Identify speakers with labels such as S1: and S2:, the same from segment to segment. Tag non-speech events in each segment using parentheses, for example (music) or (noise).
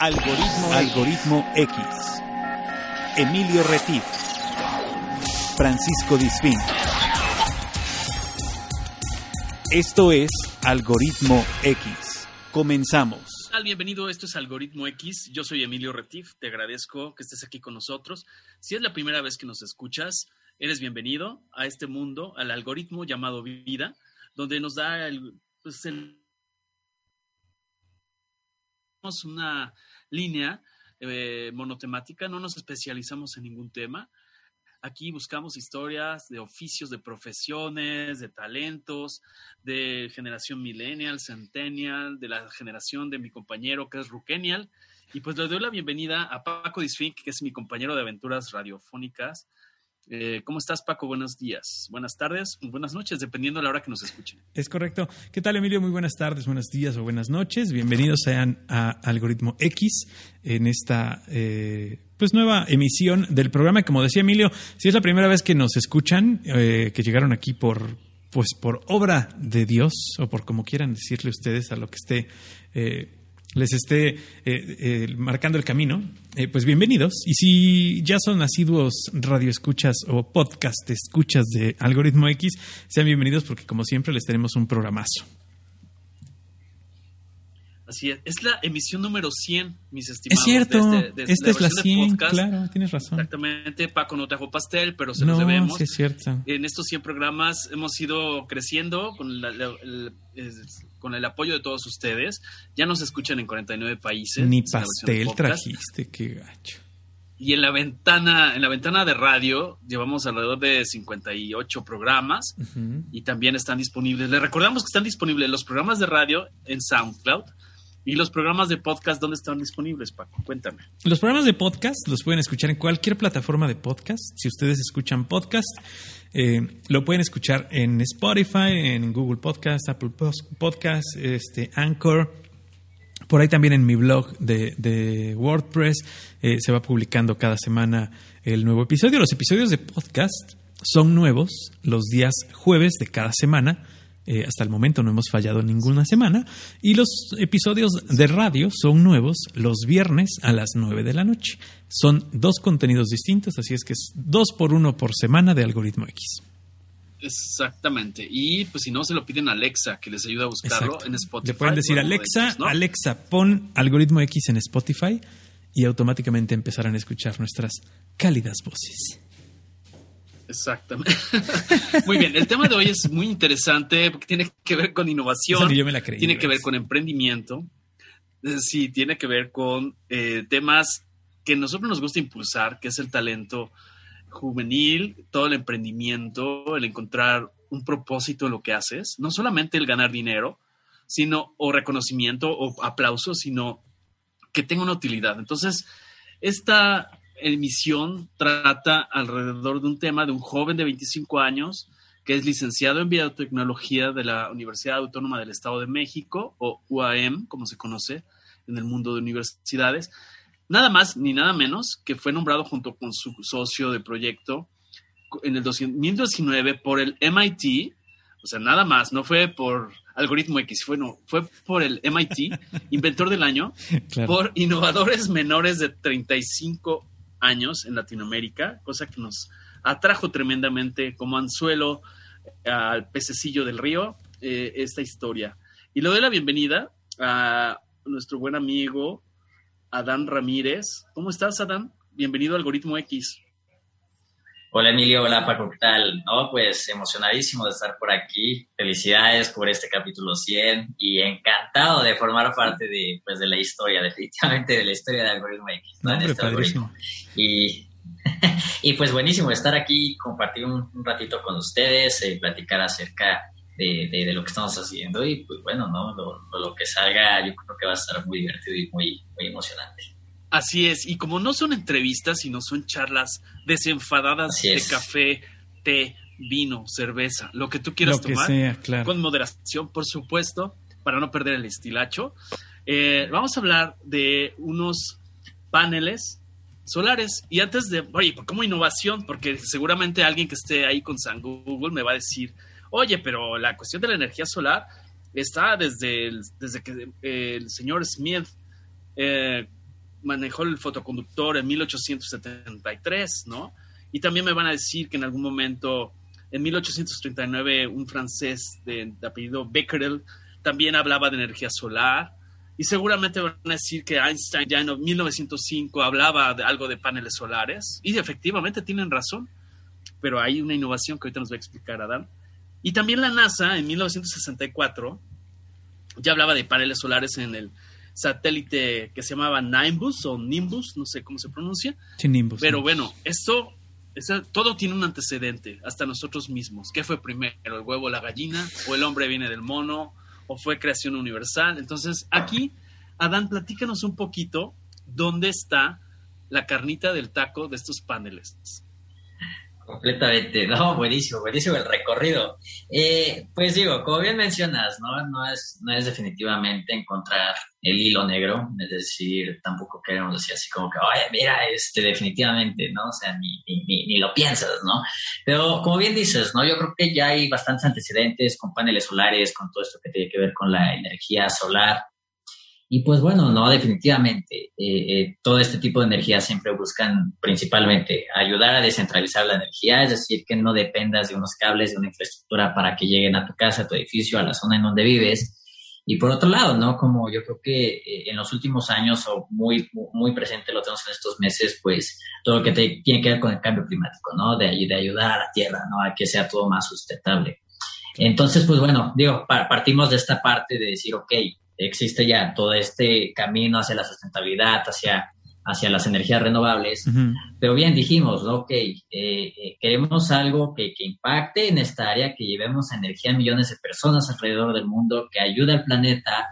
S1: Algoritmo, Algoritmo X. Emilio Retif. Francisco Disfín. Esto es Algoritmo X. Comenzamos.
S2: Bienvenido, esto es Algoritmo X. Yo soy Emilio Retif. Te agradezco que estés aquí con nosotros. Si es la primera vez que nos escuchas, eres bienvenido a este mundo, al algoritmo llamado vida, donde nos da el, pues el una línea eh, monotemática, no nos especializamos en ningún tema. Aquí buscamos historias de oficios, de profesiones, de talentos, de generación millennial, centennial, de la generación de mi compañero que es Rukenial. Y pues le doy la bienvenida a Paco Disfink, que es mi compañero de aventuras radiofónicas eh, ¿Cómo estás, Paco? Buenos días, buenas tardes, buenas noches, dependiendo de la hora que nos escuchen.
S3: Es correcto. ¿Qué tal, Emilio? Muy buenas tardes, buenos días o buenas noches. Bienvenidos sean a Algoritmo X en esta eh, pues nueva emisión del programa. Como decía Emilio, si es la primera vez que nos escuchan, eh, que llegaron aquí por pues por obra de Dios o por como quieran decirle ustedes a lo que esté les esté eh, eh, marcando el camino, eh, pues bienvenidos. Y si ya son asiduos radioescuchas o podcast escuchas de Algoritmo X, sean bienvenidos porque como siempre les tenemos un programazo.
S2: Así es. Es la emisión número 100, mis estimados.
S3: Es cierto. Esta es la 100, claro, tienes razón.
S2: Exactamente. Paco no trajo pastel, pero se nos debemos.
S3: Sí, es cierto.
S2: En estos 100 programas hemos ido creciendo con, con el apoyo de todos ustedes. Ya nos escuchan en 49 países.
S3: Ni pastel trajiste, qué gacho.
S2: Y en la ventana, en la ventana de radio llevamos alrededor de 58 programas y también están disponibles. Les recordamos que están disponibles los programas de radio en SoundCloud ¿Y los programas de podcast dónde están disponibles, Paco? Cuéntame.
S3: Los programas de podcast los pueden escuchar en cualquier plataforma de podcast. Si ustedes escuchan podcast, eh, lo pueden escuchar en Spotify, en Google Podcast, Apple Podcast, este, Anchor. Por ahí también en mi blog de, WordPress eh, se va publicando cada semana el nuevo episodio. Los episodios de podcast son nuevos los días jueves de cada semana eh, hasta el momento no hemos fallado ninguna semana. Y los episodios de radio son nuevos los viernes a las 9 de la noche. Son dos contenidos distintos, así es que es dos por uno por semana de Algoritmo X.
S2: Exactamente. Y pues si no, se lo piden a Alexa, que les ayuda a buscarlo en Spotify.
S3: Le pueden decir, Alexa, Alexa, pon Algoritmo X en Spotify y automáticamente empezarán a escuchar nuestras cálidas voces.
S2: Exactamente. (laughs) muy bien, el tema de hoy es muy interesante porque tiene que ver con innovación, tiene que ver con emprendimiento, sí, tiene que ver con eh, temas que a nosotros nos gusta impulsar, que es el talento juvenil, todo el emprendimiento, el encontrar un propósito en lo que haces, no solamente el ganar dinero, sino o reconocimiento o aplauso, sino que tenga una utilidad. Entonces, esta emisión trata alrededor de un tema de un joven de 25 años que es licenciado en biotecnología de la Universidad Autónoma del Estado de México, o UAM, como se conoce en el mundo de universidades. Nada más ni nada menos que fue nombrado junto con su socio de proyecto en el 2019 por el MIT, o sea, nada más, no fue por algoritmo X, fue, no, fue por el MIT, (laughs) inventor del año, por innovadores menores de 35 años en Latinoamérica, cosa que nos atrajo tremendamente como anzuelo eh, al pececillo del río eh, esta historia. Y le doy la bienvenida a nuestro buen amigo Adán Ramírez. ¿Cómo estás, Adán? Bienvenido a Algoritmo X.
S4: Hola Emilio, hola Paco, ¿qué tal? No, pues emocionadísimo de estar por aquí. Felicidades por este capítulo 100 y encantado de formar parte de, pues, de la historia, definitivamente de la historia de Algoritmo X. ¿no?
S3: este
S4: Y, (laughs) y pues buenísimo estar aquí, compartir un, ratito con ustedes, eh, platicar acerca de, de, lo que estamos haciendo y pues bueno, ¿no? Lo, lo, que salga yo creo que va a estar muy divertido y muy, muy emocionante.
S2: Así es, y como no son entrevistas, sino son charlas desenfadadas de café, té, vino, cerveza, lo que tú quieras tomar, con moderación, por supuesto, para no perder el estilacho. Eh, vamos a hablar de unos paneles solares. Y antes de, oye, ¿cómo innovación? Porque seguramente alguien que esté ahí con San Google me va a decir, oye, pero la cuestión de la energía solar está desde, desde que el señor Smith eh, manejó el fotoconductor en 1873, ¿no? Y también me van a decir que en algún momento, en 1839, un francés de, apellido Becquerel también hablaba de energía solar. Y seguramente van a decir que Einstein ya en 1905 hablaba de algo de paneles solares. Y efectivamente tienen razón. Pero hay una innovación que ahorita nos va a explicar Adán. Y también la NASA en 1964 ya hablaba de paneles solares en el satélite que se llamaba Nimbus o Nimbus, no sé cómo se pronuncia.
S3: Sí, Nimbus.
S2: Pero bueno, esto, todo tiene un antecedente, hasta nosotros mismos. ¿Qué fue primero, el huevo o la gallina? ¿O el hombre viene del mono? ¿O fue creación universal? Entonces, aquí, Adán, platícanos un poquito dónde está la carnita del taco de estos paneles.
S4: Completamente, (laughs) no, buenísimo, buenísimo el recorrido. Eh, pues digo, como bien mencionas, ¿no? No es, no es definitivamente encontrar el hilo negro, es decir, tampoco queremos decir así como que, oye, mira, este, definitivamente, ¿no? O sea, ni, ni, ni, lo piensas, ¿no? Pero como bien dices, ¿no? Yo creo que ya hay bastantes antecedentes con paneles solares, con todo esto que tiene que ver con la energía solar, y pues bueno, no, definitivamente, eh, eh, todo este tipo de energía siempre buscan principalmente ayudar a descentralizar la energía, es decir, que no dependas de unos cables, de una infraestructura para que lleguen a tu casa, a tu edificio, a la zona en donde vives. Y por otro lado, ¿no? Como yo creo que eh, en los últimos años o muy, muy presente lo tenemos en estos meses, pues todo lo que tiene que ver con el cambio climático, ¿no? De, de ayudar a la Tierra, ¿no? A que sea todo más sustentable. Entonces, pues bueno, digo, partimos de esta parte de decir, ok, existe ya todo este camino hacia la sustentabilidad, hacia, hacia las energías renovables. Pero bien dijimos, ok, eh, eh, queremos algo que, que, impacte en esta área, que llevemos energía a millones de personas alrededor del mundo, que ayude al planeta,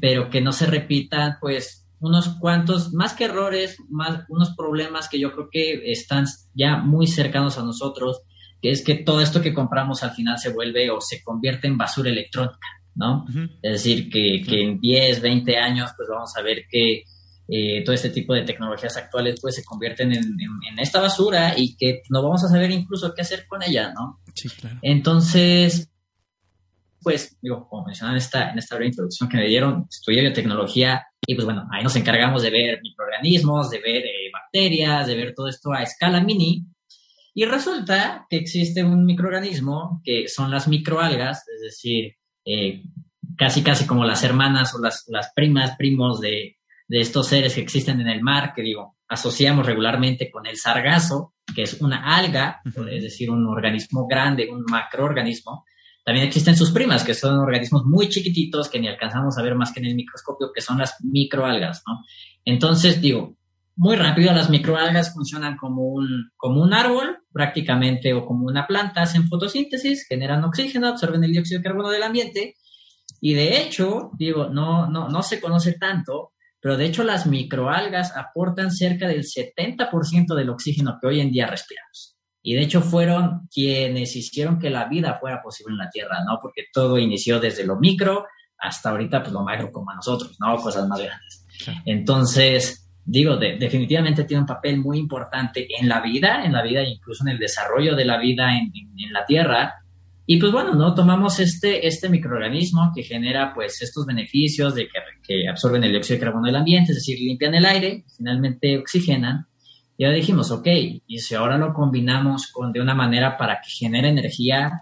S4: pero que no se repitan, pues, unos cuantos, más que errores, más unos problemas que yo creo que están ya muy cercanos a nosotros, que es que todo esto que compramos al final se vuelve o se convierte en basura electrónica. ¿no? Es decir, que, en 10, 20 años, pues vamos a ver que eh, todo este tipo de tecnologías actuales, pues se convierten en, esta basura y que no vamos a saber incluso qué hacer con ella, ¿no?
S3: Sí, claro.
S4: Entonces, pues, digo, como mencionaba en esta, en esta breve introducción que me dieron, estudié biotecnología y pues bueno, ahí nos encargamos de ver microorganismos, de ver eh, bacterias, de ver todo esto a escala mini. Y resulta que existe un microorganismo que son las microalgas, es decir, eh, casi casi como las hermanas o las, las primas, primos de, de, estos seres que existen en el mar, que digo, asociamos regularmente con el sargazo, que es una alga, es decir, un organismo grande, un macroorganismo. También existen sus primas, que son organismos muy chiquititos que ni alcanzamos a ver más que en el microscopio, que son las microalgas, ¿no? Entonces, digo, muy rápido las microalgas funcionan como un, como un árbol prácticamente o como una planta, hacen fotosíntesis, generan oxígeno, absorben el dióxido de carbono del ambiente y de hecho, digo, no, no, no se conoce tanto, pero de hecho las microalgas aportan cerca del 70% del oxígeno que hoy en día respiramos. Y de hecho fueron quienes hicieron que la vida fuera posible en la Tierra, ¿no? Porque todo inició desde lo micro hasta ahorita, pues lo macro como a nosotros, ¿no? Cosas más grandes. Entonces, digo, definitivamente tiene un papel muy importante en la vida, en la vida, incluso en el desarrollo de la vida en, la Tierra. Y pues bueno, ¿no? Tomamos este, este microorganismo que genera pues estos beneficios de que, que, absorben el dióxido de carbono del ambiente, es decir, limpian el aire, finalmente oxigenan. Y ahora dijimos, ok, y si ahora lo combinamos con, de una manera para que genere energía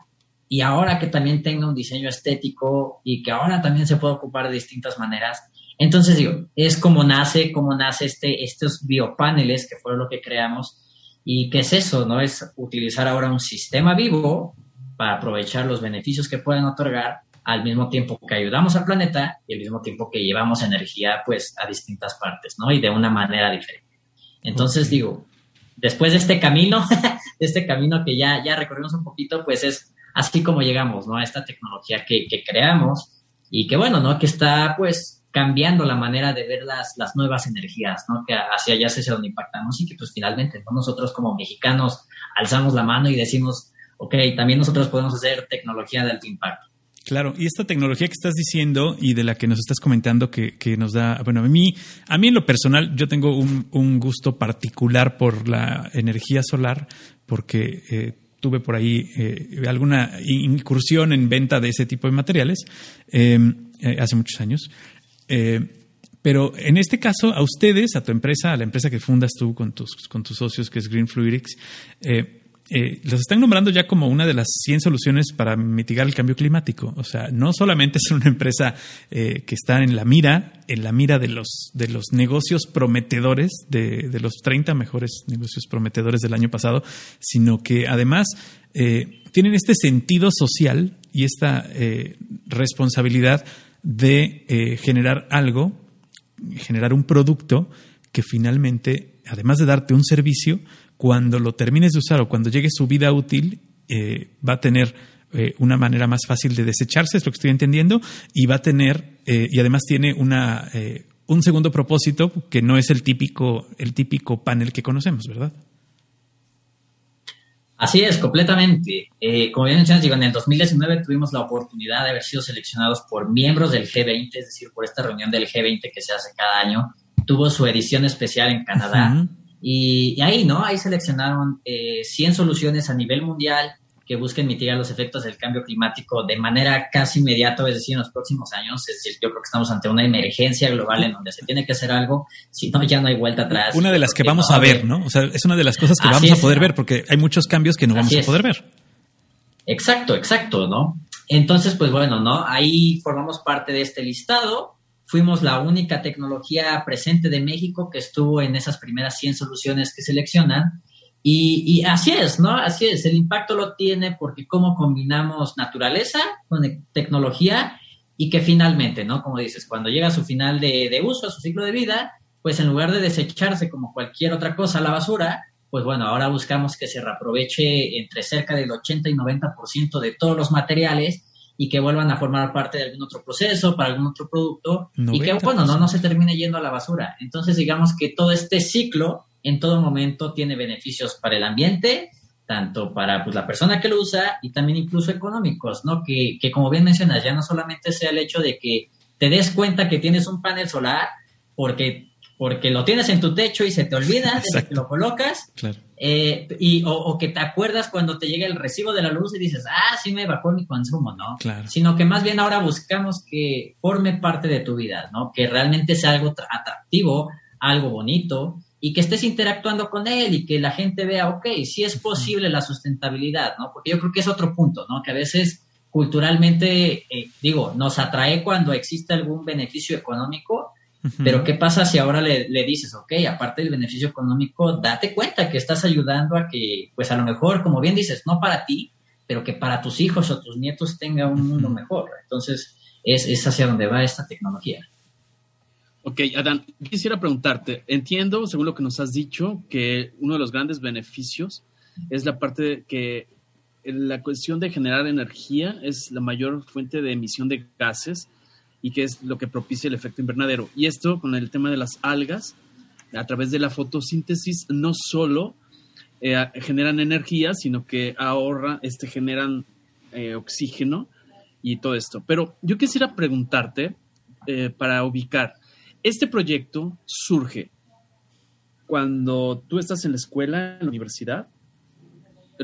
S4: y ahora que también tenga un diseño estético y que ahora también se pueda ocupar de distintas maneras, entonces, digo, es como nace, como nace este, estos biopaneles, que fue lo que creamos. ¿Y qué es eso? ¿No? Es utilizar ahora un sistema vivo para aprovechar los beneficios que pueden otorgar al mismo tiempo que ayudamos al planeta y al mismo tiempo que llevamos energía pues a distintas partes, ¿no? Y de una manera diferente. Entonces digo, después de este camino, (laughs) de este camino que ya, ya recorrimos un poquito, pues es así como llegamos, ¿no? A esta tecnología que, que creamos y que bueno, ¿no? Que está pues cambiando la manera de ver las, las nuevas energías, ¿no? Que hacia allá se donde impactamos y que pues finalmente nosotros como mexicanos alzamos la mano y decimos, ok, también nosotros podemos hacer tecnología de alto impacto.
S3: Claro, y esta tecnología que estás diciendo y de la que nos estás comentando que, que nos da, bueno, a mí, a mí en lo personal, yo tengo un, un gusto particular por la energía solar, porque eh, tuve por ahí eh, alguna incursión en venta de ese tipo de materiales eh, hace muchos años. Pero en este caso, a ustedes, a tu empresa, a la empresa que fundas tú con tus, con tus socios, que es Green Fluidics, eh, eh, los están nombrando ya como una de las 100 soluciones para mitigar el cambio climático. O sea, no solamente (laughs) es una empresa eh, que está en la mira, en la mira de los, de los negocios prometedores, de, de los 30 mejores negocios prometedores del año pasado, sino que además eh, tienen este sentido social y esta responsabilidad de generar algo, generar un producto que finalmente, además de darte un servicio, cuando lo termines de usar o cuando llegue su vida útil, eh, va a tener eh, una manera más fácil de desecharse, es lo que estoy entendiendo, y va a tener, eh, y además tiene una, un segundo propósito que no es el típico, el típico panel que conocemos, ¿verdad?
S4: Así es, completamente. como bien mencionas, digo, en el 2019 tuvimos la oportunidad de haber sido seleccionados por miembros del G20, es decir, por esta reunión del G20 que se hace cada año. Tuvo su edición especial en Canadá. Y, ahí, ¿no? Ahí seleccionaron eh, 100 soluciones a nivel mundial que busquen mitigar los efectos del cambio climático de manera casi inmediata, es decir, en los próximos años. Es decir, yo creo que estamos ante una emergencia global en donde se tiene que hacer algo, si no, ya no hay vuelta atrás.
S3: Una de las que vamos a ver, ¿no? O sea, es una de las cosas que vamos a poder ver, porque hay muchos cambios que no vamos a poder ver.
S4: Exacto, exacto, ¿no? Entonces, pues bueno, ¿no? Ahí formamos parte de este listado Fuimos la única tecnología presente de México que estuvo en esas primeras 100 soluciones que seleccionan. Y, así es, ¿no? Así es, el impacto lo tiene porque cómo combinamos naturaleza con tecnología y que finalmente, ¿no? Como dices, cuando llega a su final de, de uso, a su ciclo de vida, pues en lugar de desecharse como cualquier otra cosa a la basura, pues bueno, ahora buscamos que se reaproveche entre cerca del 80 y 90% de todos los materiales y que vuelvan a formar parte de algún otro proceso, para algún otro producto, y que, bueno, no, no se termine yendo a la basura. Entonces, digamos que todo este ciclo en todo momento tiene beneficios para el ambiente, tanto para pues, la persona que lo usa y también incluso económicos, ¿no? Que, que como bien mencionas, ya no solamente sea el hecho de que te des cuenta que tienes un panel solar porque porque lo tienes en tu techo y se te olvida de que lo colocas. Eh, y, o, que te acuerdas cuando te llega el recibo de la luz y dices, ah, sí me bajó mi consumo, ¿no? Sino que más bien ahora buscamos que forme parte de tu vida, ¿no? Que realmente sea algo atractivo, algo bonito y que estés interactuando con él y que la gente vea, ok, sí es posible la sustentabilidad, ¿no? Porque yo creo que es otro punto, ¿no? Que a veces culturalmente, eh, digo, nos atrae cuando existe algún beneficio económico, pero ¿qué pasa si ahora le, dices, ok, aparte del beneficio económico, date cuenta que estás ayudando a que, pues a lo mejor, como bien dices, no para ti, pero que para tus hijos o tus nietos tenga un mundo mejor. Entonces, es, es hacia donde va esta tecnología.
S2: Ok, Adán, quisiera preguntarte, entiendo, según lo que nos has dicho, que uno de los grandes beneficios es la parte de que la cuestión de generar energía es la mayor fuente de emisión de gases y que es lo que propicia el efecto invernadero. Y esto con el tema de las algas, a través de la fotosíntesis, no solo eh, generan energía, sino que ahorra, este, generan eh, oxígeno y todo esto. Pero yo quisiera preguntarte, eh, para ubicar, este proyecto surge cuando tú estás en la escuela, en la universidad,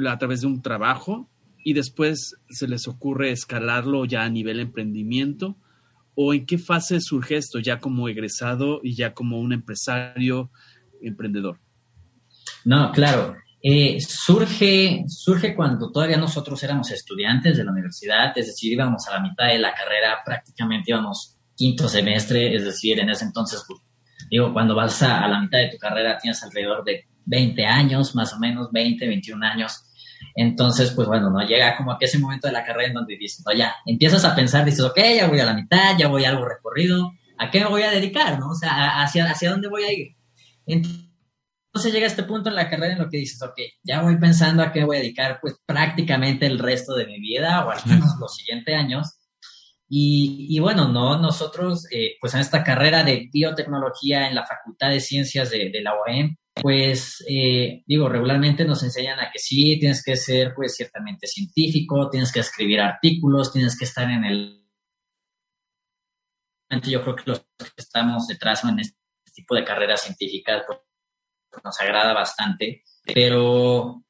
S2: a través de un trabajo, y después se les ocurre escalarlo ya a nivel emprendimiento, o en qué fase surge esto, ya como egresado y ya como un empresario emprendedor?
S4: No, claro. Eh, surge, surge cuando todavía nosotros éramos estudiantes de la universidad, es decir, íbamos a la mitad de la carrera, prácticamente íbamos quinto semestre, es decir, en ese entonces, pues, digo, cuando vas a, a la mitad de tu carrera tienes alrededor de 20 años, más o menos, 20, 21 años. Entonces, pues bueno, no llega como a ese momento de la carrera en donde dices, no, ya, empiezas a pensar, dices, ok, ya voy a la mitad, ya voy a algo recorrido, ¿a qué me voy a dedicar, no? O sea, ¿hacia, hacia dónde voy a ir? Entonces llega este punto en la carrera en lo que dices, ok, ya voy pensando a qué voy a dedicar, pues prácticamente el resto de mi vida o al menos los siguientes años. Y, y, bueno, no, nosotros, eh, pues en esta carrera de biotecnología en la Facultad de Ciencias de, de la OEM, pues eh, digo, regularmente nos enseñan a que sí, tienes que ser pues ciertamente científico, tienes que escribir artículos, tienes que estar en el... Yo creo que los que estamos detrás en este tipo de carreras científicas pues, nos agrada bastante, pero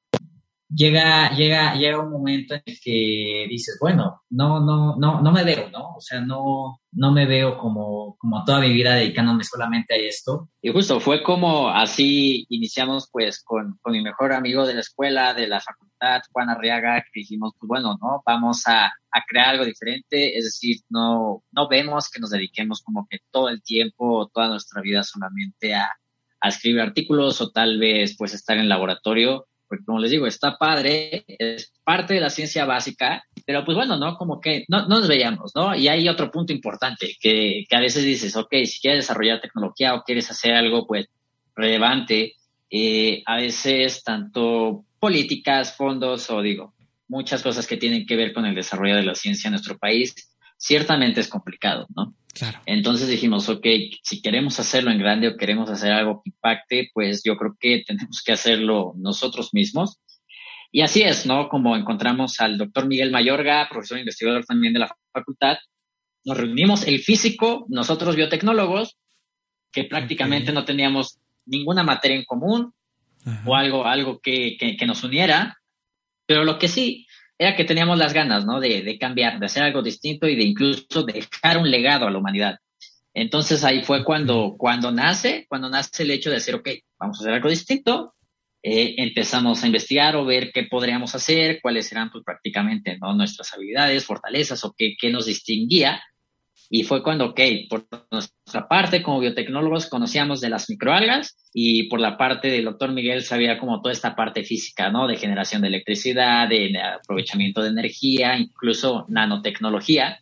S3: llega, llega, llega un momento en el que dices, bueno, no, no, no, no me veo, ¿no? O sea, no, no me veo como, como toda mi vida dedicándome solamente a esto.
S4: Y justo fue como así iniciamos pues con, con mi mejor amigo de la escuela, de la facultad, Juan Arriaga, que dijimos, pues bueno, ¿no? Vamos a, a crear algo diferente, es decir, no, no vemos que nos dediquemos como que todo el tiempo, toda nuestra vida solamente a, a escribir artículos o tal vez pues estar en laboratorio porque como les digo, está padre, es parte de la ciencia básica, pero pues bueno, ¿no? Como que no, nos veíamos, ¿no? Y hay otro punto importante, que, que, a veces dices, ok, si quieres desarrollar tecnología o quieres hacer algo, pues, relevante, eh, a veces tanto políticas, fondos o digo, muchas cosas que tienen que ver con el desarrollo de la ciencia en nuestro país, ciertamente es complicado, ¿no? Entonces dijimos, ok, si queremos hacerlo en grande o queremos hacer algo que impacte, pues yo creo que tenemos que hacerlo nosotros mismos. Y así es, ¿no? Como encontramos al doctor Miguel Mayorga, profesor investigador también de la facultad, nos reunimos el físico, nosotros biotecnólogos, que prácticamente no teníamos ninguna materia en común o algo, algo que, que, nos uniera, pero lo que sí era que teníamos las ganas, ¿no? De, de, cambiar, de hacer algo distinto y de incluso dejar un legado a la humanidad. Entonces ahí fue cuando, cuando nace, cuando nace el hecho de decir, ok, vamos a hacer algo distinto. Eh, empezamos a investigar o ver qué podríamos hacer, cuáles eran pues, prácticamente ¿no? nuestras habilidades, fortalezas o qué, qué nos distinguía y fue cuando, ok, por nuestra parte como biotecnólogos conocíamos de las microalgas y por la parte del doctor Miguel sabía como toda esta parte física, ¿no? De generación de electricidad, de aprovechamiento de energía, incluso nanotecnología.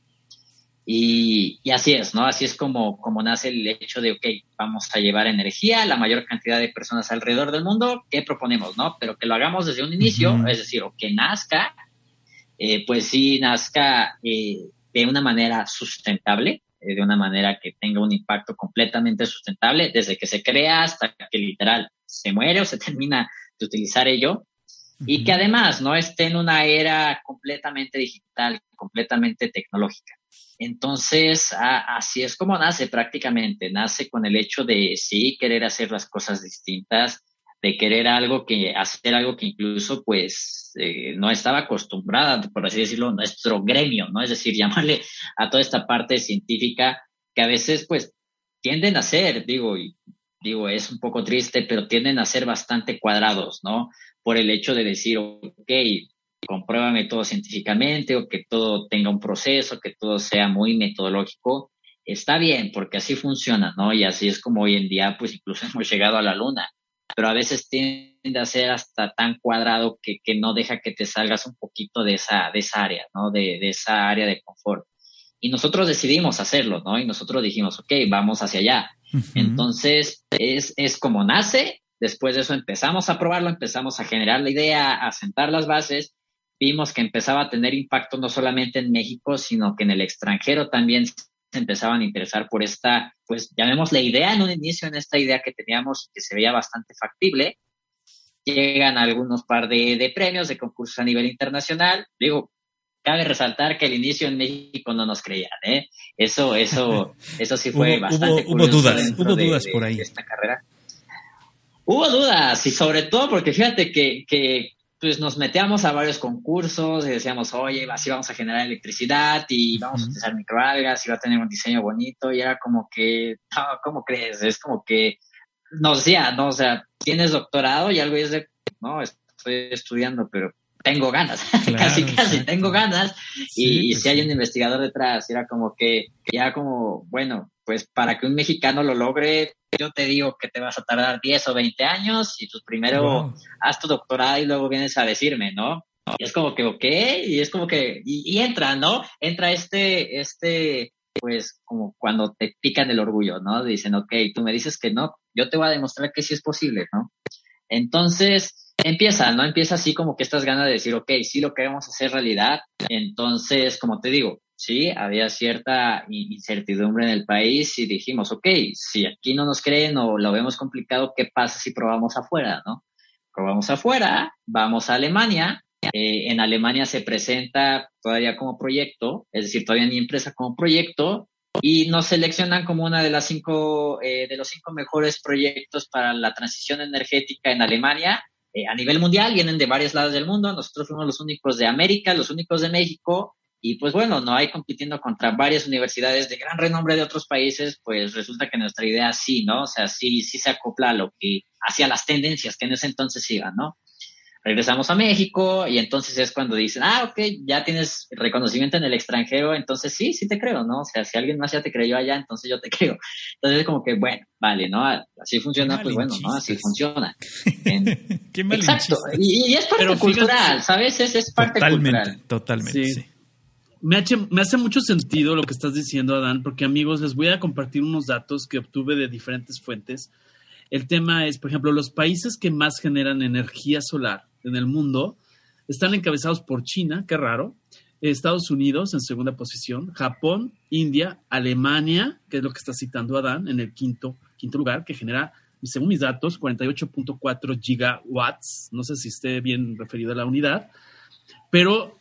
S4: Y, y, así es, ¿no? Así es como, como nace el hecho de, ok, vamos a llevar energía a la mayor cantidad de personas alrededor del mundo, ¿qué proponemos, no? Pero que lo hagamos desde un inicio, es decir, o que nazca, eh, pues sí, nazca eh, de una manera sustentable, eh, de una manera que tenga un impacto completamente sustentable, desde que se crea hasta que literal se muere o se (laughs) termina de utilizar ello, y que además no esté en una era completamente digital, completamente tecnológica. Entonces, así es como nace prácticamente, nace con el hecho de sí querer hacer las cosas distintas, de querer algo que, hacer algo que incluso pues eh, no estaba acostumbrada, por así decirlo, nuestro gremio, ¿no? Es decir, (laughs) llamarle a toda esta parte científica que a veces pues tienden a ser, digo, y digo, es un poco triste, pero tienden a ser bastante cuadrados, ¿no? Por el hecho de decir, ok, compruébame todo científicamente o que todo tenga un proceso, que todo sea muy metodológico. Está bien, porque así funciona, ¿no? Y así es como hoy en día, pues incluso (laughs) hemos llegado a la luna pero a veces tiende a ser hasta tan cuadrado que, que no deja que te salgas un poquito de esa, de esa área, ¿no? De, de esa área de confort. Y nosotros decidimos hacerlo, ¿no? Y nosotros dijimos, ok, vamos hacia allá. Entonces, es, es como nace. Después de eso empezamos a probarlo, empezamos a generar la idea, a sentar las bases. Vimos que empezaba a tener impacto no solamente en México, sino que en el extranjero también empezaban a interesar por esta, pues llamémosle idea en un inicio, en esta idea que teníamos que se veía bastante factible. Llegan algunos par de, premios de concursos a nivel internacional. Digo, cabe resaltar que al inicio en México no nos creían, ¿eh? Eso, eso, (laughs) eso sí fue bastante
S2: hubo, dudas, hubo dudas por ahí.
S3: esta carrera. Hubo dudas y sobre todo porque fíjate que, que pues nos metíamos a varios concursos y decíamos, oye, así vamos a generar electricidad y vamos a utilizar microalgas y va a tener un diseño bonito y era como que, no, ¿cómo crees? Es como que nos decía, no, o sea, tienes doctorado y algo es de, no, estoy estudiando, pero tengo ganas, (laughs) casi, casi, tengo ganas. y, pues si hay un investigador detrás, era como que, ya como, bueno, pues para que un mexicano lo logre, yo te digo que te vas a tardar 10 o 20 años y tú primero haz tu doctorado y luego vienes a decirme, ¿no? Y es como que, ok, y es como que, y, entra, ¿no? Entra este, este, pues como cuando te pican el orgullo, ¿no? Dicen, ok, tú me dices que no, yo te voy a demostrar que sí es posible, ¿no? Entonces, empieza, ¿no? Empieza así como que estas ganas de decir, ok, sí lo queremos hacer realidad. Entonces, como te digo, sí, había cierta incertidumbre en el país y dijimos, ok, si aquí no nos creen o lo vemos complicado, ¿qué pasa si probamos afuera, no? Probamos afuera, vamos a Alemania, eh, en Alemania se presenta todavía como proyecto, es decir, todavía ni empresa como proyecto, y nos seleccionan como una de las cinco, eh, de los cinco mejores proyectos para la transición energética en Alemania
S4: a nivel mundial, vienen de varios lados del mundo, nosotros fuimos los únicos de América, los únicos de México, y pues bueno, no hay compitiendo contra varias universidades de gran renombre de otros países, pues resulta que nuestra idea sí, ¿no? O sea, sí, sí se acopla a lo que, hacia las tendencias que en ese entonces iban, ¿no? Regresamos a México y entonces es cuando dicen, ah, ok, ya tienes reconocimiento en el extranjero, entonces sí, sí te creo, ¿no? O sea, si alguien más ya te creyó allá, entonces yo te (laughs) creo. Entonces es como que, bueno, vale, ¿no? Así funciona, pues bueno, ¿no? Así funciona. (laughs)
S3: Qué mal
S4: Exacto. Y, es parte cultural, ¿sabes? Es, es parte
S3: totalmente,
S4: cultural.
S3: Totalmente, sí.
S2: Me, me hace mucho sentido lo que estás diciendo, Adán, porque amigos, les voy a compartir unos datos que obtuve de diferentes fuentes. El tema es, por ejemplo, los países que más generan energía solar en el mundo están encabezados por China, qué raro, Estados Unidos en segunda posición, Japón, India, Alemania, que es lo que está citando Adán, en el quinto, quinto lugar, que genera, según mis datos, 48.4 gigawatts. No sé si esté bien referido a la unidad, pero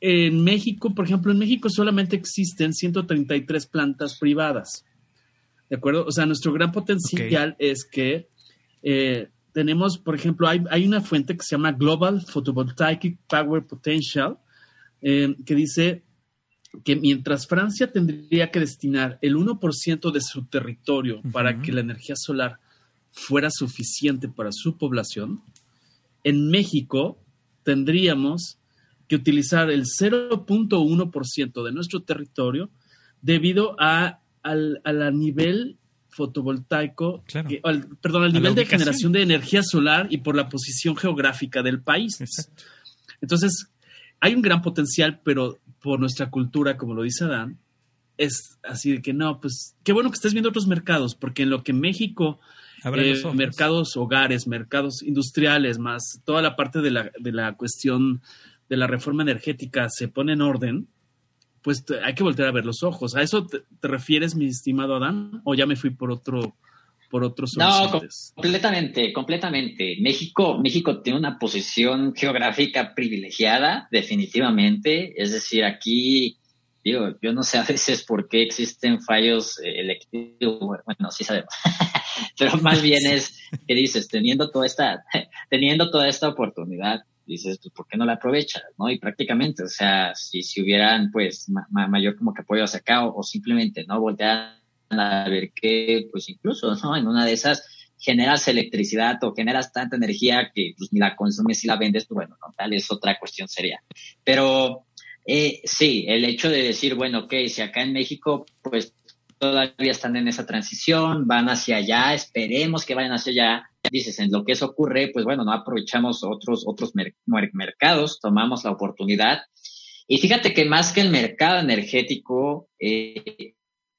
S2: en México, por ejemplo, en México solamente existen 133 plantas privadas. ¿De acuerdo? O sea, nuestro gran potencial es que eh, tenemos, por ejemplo, hay, hay, una fuente que se llama Global Photovoltaic Power Potential, eh, que dice que mientras Francia tendría que destinar el 1% de su territorio para que la energía solar fuera suficiente para su población, en México tendríamos que utilizar el 0.1% de nuestro territorio debido a, al, nivel fotovoltaico, perdón, al nivel de generación de energía solar y por la posición geográfica del país. Entonces, hay un gran potencial, pero por nuestra cultura, como lo dice Adán, es así de que no, pues qué bueno que estés viendo otros mercados, porque en lo que México, eh, mercados hogares, mercados industriales, más toda la parte de la, de la cuestión de la reforma energética se pone en orden, pues hay que voltear a ver los ojos. ¿A eso te, refieres, mi estimado Adán? ¿O ya me fui por otro, por otros
S4: No, completamente, completamente. México, México tiene una posición geográfica privilegiada, definitivamente. Es decir, aquí, digo, yo no sé a veces por qué existen fallos electivos. Bueno, sí sabemos. (laughs) Pero más bien es que dices, teniendo toda esta, (laughs) teniendo toda esta oportunidad, dices, pues, ¿por qué no la aprovechas? ¿No? Y prácticamente, o sea, si, si hubieran, pues, mayor como que apoyo hacia acá o, simplemente, ¿no? Voltear a ver que, pues, incluso, ¿no? En una de esas generas electricidad o generas tanta energía que, pues, ni la consumes y la vendes, pues, bueno, tal es otra cuestión seria. Pero, eh, sí, el hecho de decir, bueno, ok, si acá en México, pues, todavía están en esa transición, van hacia allá, esperemos que vayan hacia allá, dices, en lo que eso ocurre, pues bueno, no aprovechamos otros, otros mercados, tomamos la oportunidad. Y fíjate que más que el mercado energético, eh,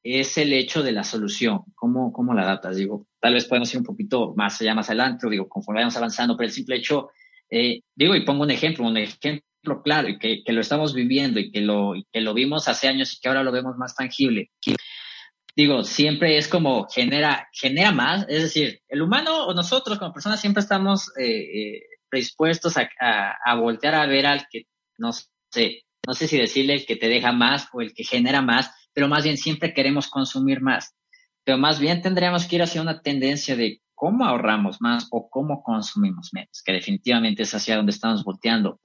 S4: es el hecho de la solución. ¿Cómo, ¿Cómo la datas? Digo, tal vez podemos ir un poquito más allá, más adelante, digo, conforme vayamos avanzando, pero el simple hecho, eh, digo, y pongo un ejemplo, un ejemplo claro, y que, que lo estamos viviendo y que lo, y que lo vimos hace años y que ahora lo vemos más tangible digo, siempre es como genera, genera más, es decir, el humano o nosotros como personas siempre estamos eh, eh, predispuestos a, a, voltear a ver al que, no sé, no sé si decirle el que te deja más o el que genera más, pero más bien siempre queremos consumir más. Pero más bien tendríamos que ir hacia una tendencia de cómo ahorramos más o cómo consumimos menos, que definitivamente es hacia donde estamos volteando.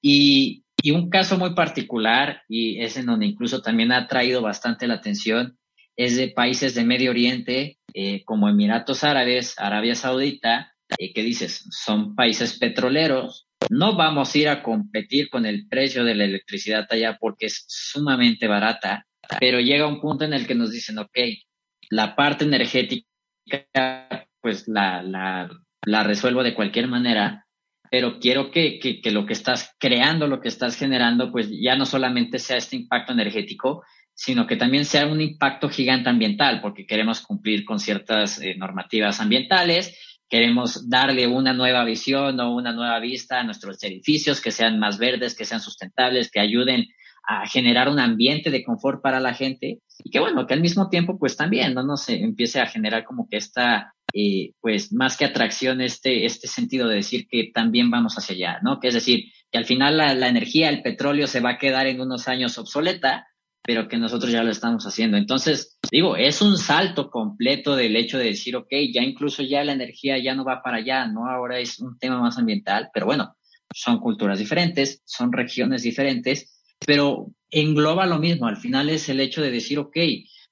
S4: Y, y un caso muy particular, y es en donde incluso también ha traído bastante la atención, es de países de Medio Oriente, eh, como Emiratos Árabes, Arabia Saudita, eh, que dices, son países petroleros. No vamos a ir a competir con el precio de la electricidad allá porque es sumamente barata, pero llega un punto en el que nos dicen, ok, la parte energética, pues la, la, la resuelvo de cualquier manera, pero quiero que, que, que, lo que estás creando, lo que estás generando, pues ya no solamente sea este impacto energético, sino que también sea un impacto gigante ambiental, porque queremos cumplir con ciertas eh, normativas ambientales, queremos darle una nueva visión o una nueva vista a nuestros edificios, que sean más verdes, que sean sustentables, que ayuden a generar un ambiente de confort para la gente y que bueno, que al mismo tiempo pues también no nos empiece a generar como que esta, eh, pues más que atracción, este, este sentido de decir que también vamos hacia allá, ¿no? Que es decir, que al final la, la energía, el petróleo se va a quedar en unos años obsoleta, pero que nosotros ya lo estamos haciendo. Entonces, digo, es un salto completo del hecho de decir, ok, ya incluso ya la energía ya no va para allá, ¿no? Ahora es un tema más ambiental, pero bueno, son culturas diferentes, son regiones diferentes, pero engloba lo mismo. Al final es el hecho de decir, ok,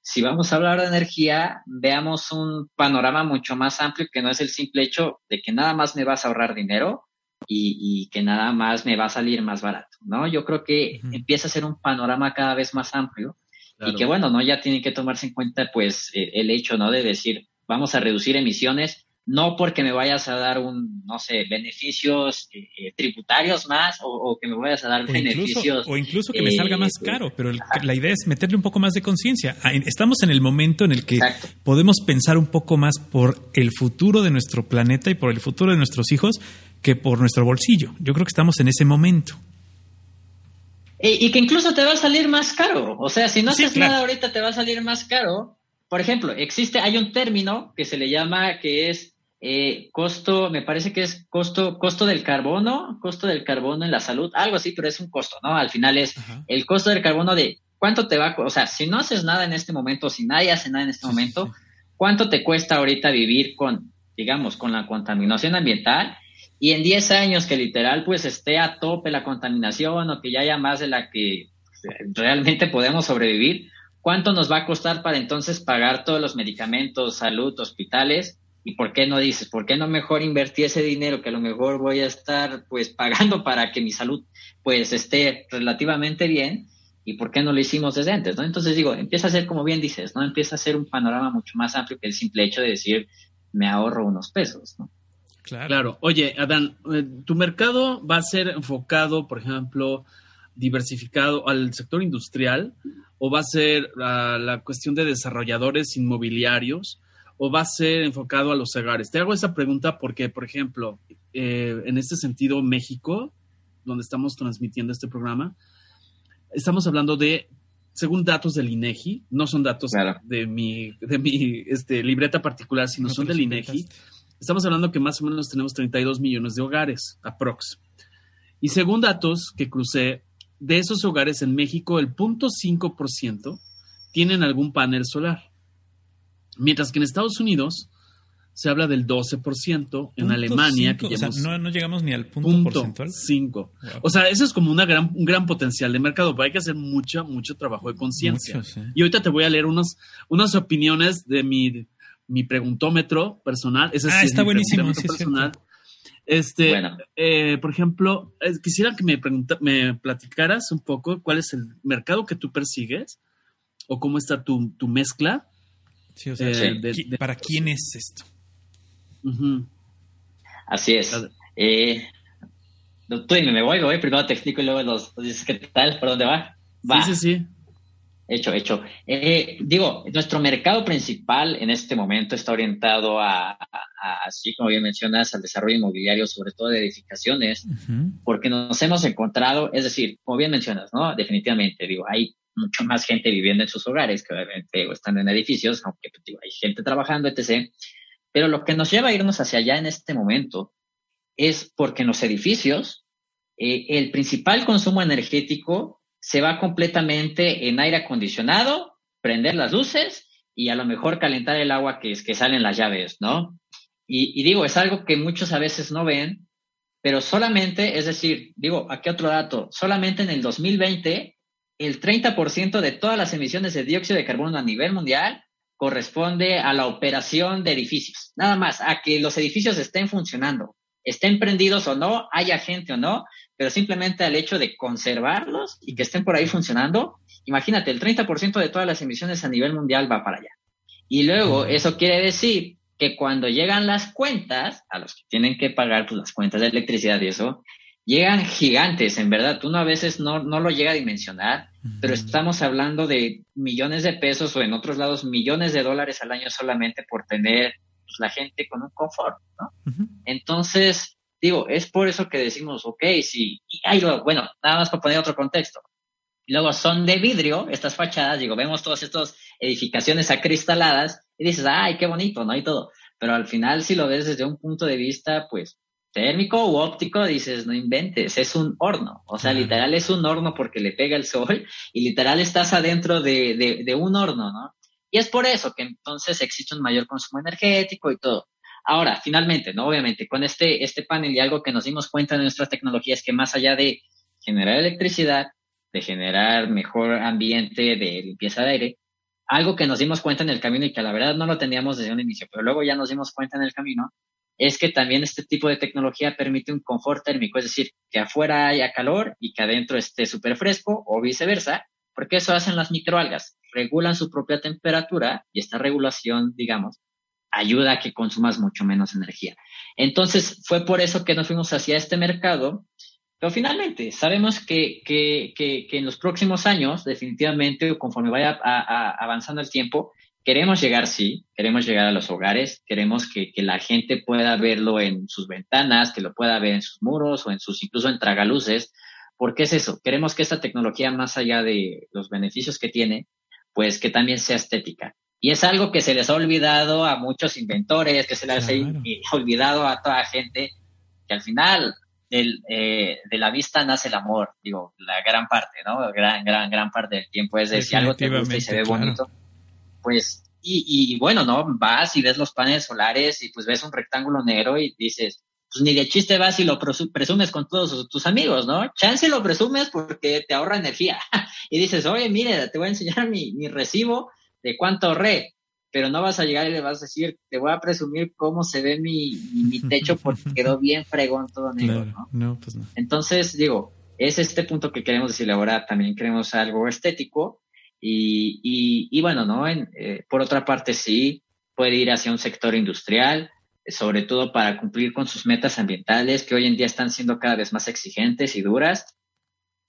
S4: si vamos a hablar de energía, veamos un panorama mucho más amplio que no es el simple hecho de que nada más me vas a ahorrar dinero y, que nada más me va a salir más barato, ¿no? Yo creo que empieza a ser un panorama cada vez más amplio y que bueno, ¿no? Ya tiene que tomarse en cuenta pues eh, el hecho, ¿no? De decir, vamos a reducir emisiones, no porque me vayas a dar un, no sé, beneficios eh, eh, tributarios más o, que me vayas a dar beneficios.
S3: o incluso que me salga más eh, caro, pero la idea es meterle un poco más de conciencia. Ah, estamos en el momento en el que podemos pensar un poco más por el futuro de nuestro planeta y por el futuro de nuestros hijos que por nuestro bolsillo. Yo creo que estamos en ese momento.
S4: Y, que incluso te va a salir más caro. O sea, si no haces nada ahorita te va a salir más caro. Por ejemplo, existe, hay un término que se le llama que es eh, costo, me parece que es costo, costo del carbono, costo del carbono en la salud, algo así, pero es un costo, ¿no? Al final es el costo del carbono de cuánto te va, o sea, si no haces nada en este momento, si nadie hace nada en este momento, ¿cuánto te cuesta ahorita vivir con, digamos, con la contaminación ambiental? Y en 10 años que literal pues esté a tope la contaminación o que ya haya más de la que realmente podemos sobrevivir, ¿cuánto nos va a costar para entonces pagar todos los medicamentos, salud, hospitales? ¿Y por qué no dices, por qué no mejor invertir ese dinero que a lo mejor voy a estar pues (laughs) pagando para que mi salud pues esté relativamente bien? ¿Y por qué no lo hicimos desde antes? ¿no? Entonces digo, empieza a ser como bien dices, ¿no? Empieza a ser un panorama mucho más amplio que el simple hecho de decir, me ahorro unos pesos, ¿no?
S2: Claro. claro. Oye, Adán, eh, ¿tu mercado va a ser enfocado, por ejemplo, diversificado al sector industrial o va a ser a la cuestión de desarrolladores inmobiliarios? o va a ser enfocado a los hogares? Te hago esa pregunta porque, por ejemplo, eh, en este sentido, México, donde estamos transmitiendo este programa, estamos hablando de, según datos del INEGI, no son datos de mi, de mi este, libreta particular, sino son del INEGI, estamos hablando que más o menos tenemos 32 millones de hogares, aprox. Y según datos que crucé, de esos hogares en México, el 0.5% tienen algún panel solar. Mientras que en Estados Unidos se habla del 12%, en Alemania...
S3: que o sea, no, llegamos ni al punto, porcentual.
S2: 5. O sea, eso es como una gran, un gran potencial de mercado, pero hay que hacer mucho, mucho trabajo de conciencia. Y ahorita te voy a leer unos, unas opiniones de mi, mi preguntómetro personal. Ese
S3: ah, está buenísimo.
S2: personal. Este, eh, por ejemplo, quisiera que me, me platicaras un poco cuál es el mercado que tú persigues o cómo está tu, tu mezcla
S3: eh, ¿Para quién es esto?
S4: Así es. Eh, tú dime, me voy, me voy, primero te explico y luego los, dices qué tal, por dónde va. Va.
S2: Sí, sí, sí.
S4: Hecho, hecho. Eh, digo, nuestro mercado principal en este momento está orientado a, así como bien mencionas, al desarrollo inmobiliario, sobre todo de edificaciones, porque nos hemos encontrado, es decir, como bien mencionas, ¿no? Definitivamente, digo, hay mucho más gente viviendo en sus hogares que obviamente están en edificios, aunque pues, hay gente trabajando, etc. Pero lo que nos lleva a irnos hacia allá en este momento es porque en los edificios eh, el principal consumo energético se va completamente en aire acondicionado, prender las luces y a lo mejor calentar el agua que, que salen las llaves, ¿no? Y, y digo, es algo que muchos a veces no ven, pero solamente, es decir, digo, aquí otro dato, solamente en el 2020 el 30% de todas las emisiones de dióxido de carbono a nivel mundial corresponde a la operación de edificios. Nada más, a que los edificios estén funcionando, estén prendidos o no, haya gente o no, pero simplemente al hecho de conservarlos y que estén por ahí funcionando, imagínate, el 30% de todas las emisiones a nivel mundial va para allá. Y luego, eso quiere decir que cuando llegan las cuentas, a los que tienen que pagar pues, las cuentas de electricidad y eso, llegan gigantes, en verdad. Uno a veces no, no lo llega a dimensionar, pero estamos hablando de millones de pesos o en otros lados millones de dólares al año solamente por tener pues, la gente con un confort, ¿no? Entonces, digo, es por eso que decimos, ok, sí, y ahí bueno, nada más para poner otro contexto. Luego son de vidrio estas fachadas, digo, vemos todas estas edificaciones acristaladas y dices, ay, qué bonito, ¿no? Y todo. Pero al final, si lo ves desde un punto de vista, pues, térmico u óptico, dices, no inventes, es un horno. O sea, literal es un horno porque le pega el sol y literal estás adentro de, de, un horno, ¿no? Y es por eso que entonces existe un mayor consumo energético y todo. Ahora, finalmente, ¿no? Obviamente, con este, este panel y algo que nos dimos cuenta de nuestra tecnología es que más allá de generar electricidad, de generar mejor ambiente de limpieza de aire, algo que nos dimos cuenta en el camino y que la verdad no lo teníamos desde un inicio, pero luego ya nos dimos cuenta en el camino, es que también este tipo de tecnología permite un confort térmico, es decir, que afuera haya calor y que adentro esté súper fresco o viceversa, porque eso hacen las microalgas, regulan su propia temperatura y esta regulación, digamos, ayuda a que consumas mucho menos energía. Entonces, fue por eso que nos fuimos hacia este mercado, pero finalmente sabemos que, que, que, en los próximos años, definitivamente, conforme vaya avanzando el tiempo, Queremos llegar, sí, queremos llegar a los hogares, queremos que, la gente pueda verlo en sus ventanas, que lo pueda ver en sus muros o en sus, incluso en tragaluces. ¿Por qué es eso? Queremos que esta tecnología, más allá de los beneficios que tiene, pues que también sea estética. Y es algo que se les ha olvidado a muchos inventores, que se les ha olvidado a toda gente, que al final eh, de la vista nace el amor, digo, la gran parte, ¿no? Gran, gran, gran parte del tiempo es de si algo te gusta y se ve bonito, pues, y, bueno, ¿no? Vas y ves los paneles solares y pues ves un rectángulo negro y dices, pues ni de chiste vas y lo presumes con todos tus amigos, ¿no? Chance lo presumes porque te ahorra energía. (laughs) y dices, oye, mire, te voy a enseñar mi, recibo de cuánto ahorré, pero no vas a llegar y le vas a decir, te voy a presumir cómo se ve mi, mi, techo porque quedó (laughs) bien fregón todo negro, ¿no?
S3: No, pues no.
S4: Entonces, digo, es este punto que queremos decirle ahora, también queremos algo estético, y, y, bueno, ¿no? Eh, por otra parte, sí, puede ir hacia un sector industrial, sobre todo para cumplir con sus metas ambientales, que hoy en día están siendo cada vez más exigentes y duras.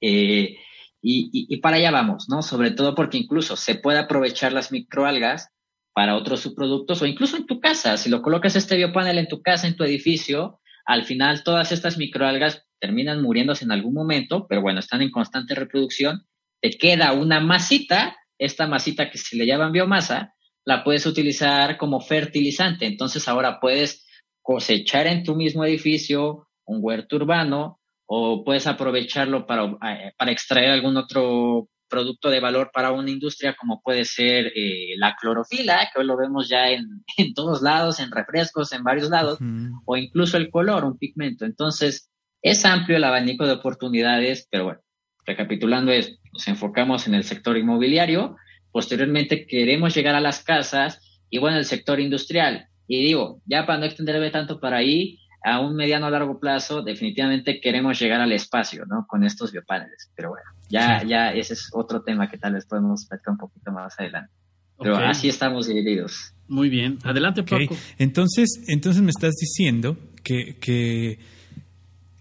S4: Eh, y, y, para allá vamos, ¿no? Sobre todo porque incluso se puede aprovechar las microalgas para otros subproductos o incluso en tu casa. Si lo colocas este biopanel en tu casa, en tu edificio, al final todas estas microalgas terminan muriéndose en algún momento, pero bueno, están en constante reproducción te queda una masita, esta masita que se le llaman biomasa, la puedes utilizar como fertilizante. Entonces ahora puedes cosechar en tu mismo edificio un huerto urbano o puedes aprovecharlo para, eh, para extraer algún otro producto de valor para una industria como puede ser eh, la clorofila, que hoy lo vemos ya en, (laughs) en, todos lados, en refrescos, en varios lados, o incluso el color, un pigmento. Entonces, es amplio el abanico de oportunidades, pero bueno, recapitulando es, nos enfocamos en el sector inmobiliario, posteriormente queremos llegar a las casas y bueno, el sector industrial. Y digo, ya para no extenderme tanto para ahí, a un mediano o largo plazo, definitivamente queremos llegar al espacio, ¿no? Con estos biopaneles. Pero bueno, ya, ya ese es otro tema que tal vez podemos platicar un poquito más adelante. Pero así estamos divididos.
S2: Muy bien. Adelante, Paco.
S3: Entonces, entonces me estás diciendo que, que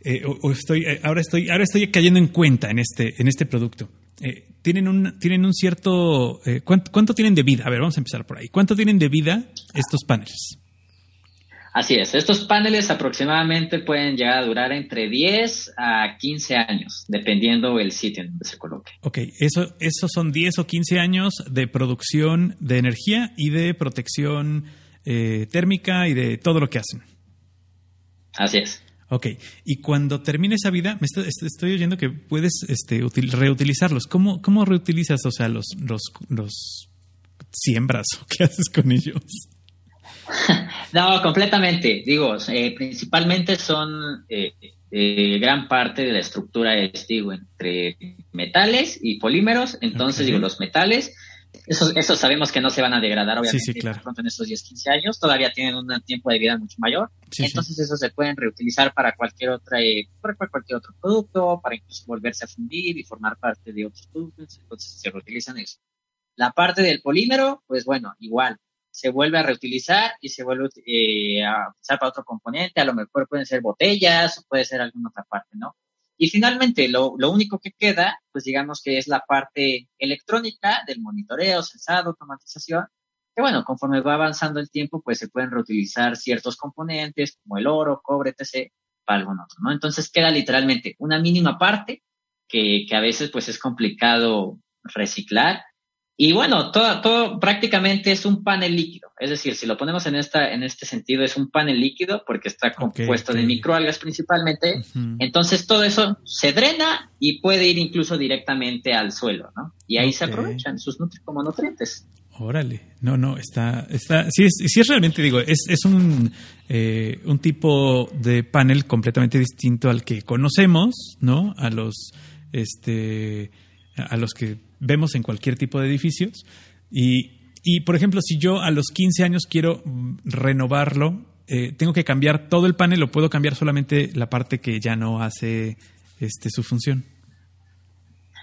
S3: eh, o, estoy, eh, ahora estoy, ahora estoy cayendo en cuenta en este, en este producto. Eh, tienen un, tienen un cierto, ¿cuánto, tienen de vida? A ver, vamos a empezar por ahí. ¿Cuánto tienen de vida estos paneles?
S4: Así es, estos paneles aproximadamente pueden llegar a durar entre 10 a 15 años, dependiendo el sitio en donde se coloque.
S3: Ok, eso, esos son 10 o 15 años de producción de energía y de protección térmica y de todo lo que hacen.
S4: Así es.
S3: Ok, y cuando termine esa vida, me estoy, oyendo que puedes este, reutilizarlos. ¿Cómo, ¿Cómo reutilizas, o sea, los, los, los siembras o qué haces con ellos? (laughs)
S4: no, completamente. Digo, eh, principalmente son eh, eh, gran parte de la estructura es, digo, entre metales y polímeros. Entonces, digo, los metales esos, sabemos que no se van a degradar, obviamente, pronto en estos 10, 15 años. Todavía tienen un tiempo de vida mucho mayor. Entonces, esos se pueden reutilizar para cualquier otra, eh, para cualquier otro producto, para incluso volverse a fundir y formar parte de otros productos. Entonces, se reutilizan eso. La parte del polímero, pues bueno, igual. Se vuelve a reutilizar y se vuelve eh, a usar para otro componente. A lo mejor pueden ser botellas o puede ser alguna otra parte, ¿no? Y finalmente, lo, lo, único que queda, pues digamos que es la parte electrónica del monitoreo, sensado, automatización, que bueno, conforme va avanzando el tiempo, pues se pueden reutilizar ciertos componentes como el oro, cobre, etc., para algún otro, ¿no? Entonces queda literalmente una mínima parte que, que a veces pues es complicado reciclar Y bueno, todo, todo prácticamente es un panel líquido. Es decir, si lo ponemos en esta, en este sentido, es un panel líquido porque está compuesto de microalgas principalmente. Entonces todo eso se drena y puede ir incluso directamente al suelo, ¿no? Y ahí se aprovechan sus nutrientes como nutrientes.
S3: Órale, no, no, está, está, sí es, sí es realmente, digo, es, es un, eh, un tipo de panel completamente distinto al que conocemos, ¿no? A los, este, a los que vemos en cualquier tipo de edificios. Y, y por ejemplo, si yo a los 15 años quiero renovarlo, eh, tengo que cambiar todo el panel o puedo cambiar solamente la parte que ya no hace este, su función.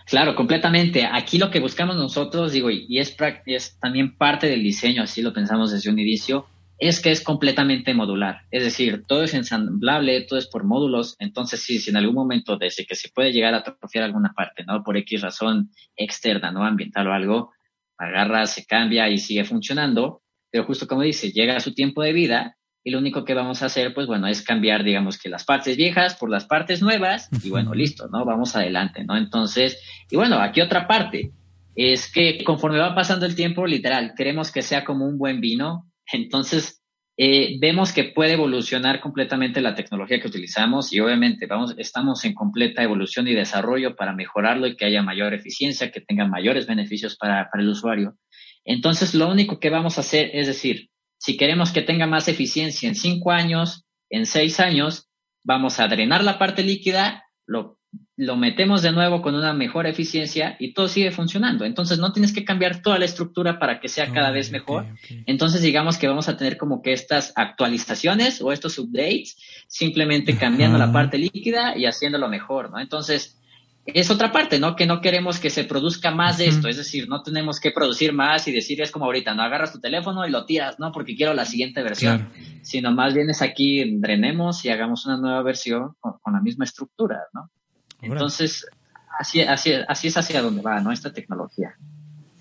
S4: Claro, completamente. Aquí lo que buscamos nosotros, digo, y es, es también parte del diseño, así lo pensamos desde un inicio, es que es completamente modular. Es decir, todo es ensamblable, todo es por módulos. Entonces, sí, si en algún momento desde que se puede llegar a atrofiar alguna parte, ¿no? Por X razón externa, ¿no? Ambiental o algo, agarra, se cambia y sigue funcionando. Pero justo como dice, llega a su tiempo de vida y lo único que vamos a hacer, pues bueno, es cambiar, digamos que las partes viejas por las partes nuevas y bueno, listo, ¿no? Vamos adelante, ¿no? Entonces, y bueno, aquí otra parte es que conforme va pasando el tiempo, literal, queremos que sea como un buen vino, entonces eh, vemos que puede evolucionar completamente la tecnología que utilizamos y obviamente vamos, estamos en completa evolución y desarrollo para mejorarlo y que haya mayor eficiencia, que tenga mayores beneficios para, para el usuario. Entonces, lo único que vamos a hacer es decir, si queremos que tenga más eficiencia en cinco años, en seis años, vamos a drenar la parte líquida, lo, lo metemos de nuevo con una mejor eficiencia y todo sigue funcionando. Entonces no tienes que cambiar toda la estructura para que sea cada vez mejor. Entonces digamos que vamos a tener como que estas actualizaciones o estos updates simplemente cambiando la parte líquida y haciéndolo mejor, ¿no? Entonces es otra parte, ¿no? Que no queremos que se produzca más de esto, es decir, no tenemos que producir más y decir, es como ahorita, no agarras tu teléfono y lo tiras, ¿no? Porque quiero la siguiente versión, sino más bien es aquí, drenemos y hagamos una nueva versión con, la misma estructura, ¿no? Entonces, así, así, así es hacia donde va, ¿no? Esta tecnología.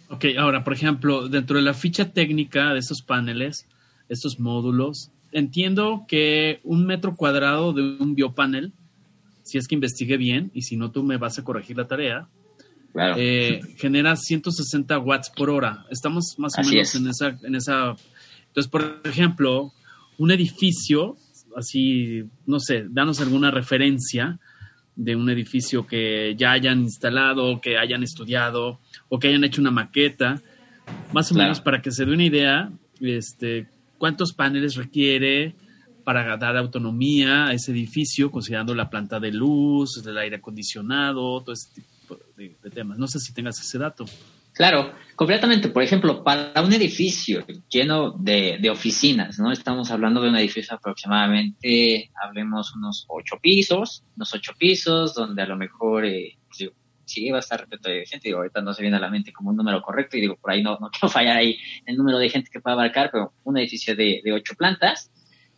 S2: Ok, ahora, por ejemplo, dentro de la ficha técnica de estos paneles, estos módulos, entiendo que un metro cuadrado de un biopanel si es que investigue bien, y si no, tú me vas a corregir la tarea. Eh, genera 160 watts por hora. Estamos más o menos en esa, en esa. Entonces, por ejemplo, un edificio, así, no sé, danos alguna referencia de un edificio que ya hayan instalado, que hayan estudiado, o que hayan hecho una maqueta, más o menos para que se dé una idea, este, cuántos paneles requiere, para dar autonomía a ese edificio, considerando la planta de luz, el aire acondicionado, todo ese tipo de, temas. No sé si tengas ese dato.
S4: Claro, completamente. Por ejemplo, para un edificio lleno de, oficinas, ¿no? Estamos hablando de un edificio aproximadamente, hablemos unos ocho pisos, unos ocho pisos, donde a lo mejor, eh, sí, va a estar repleto de gente. Digo, ahorita no se viene a la mente como un número correcto y digo, por ahí no, no (laughs) quiero fallar ahí el número de gente que pueda abarcar, pero un edificio de, de ocho plantas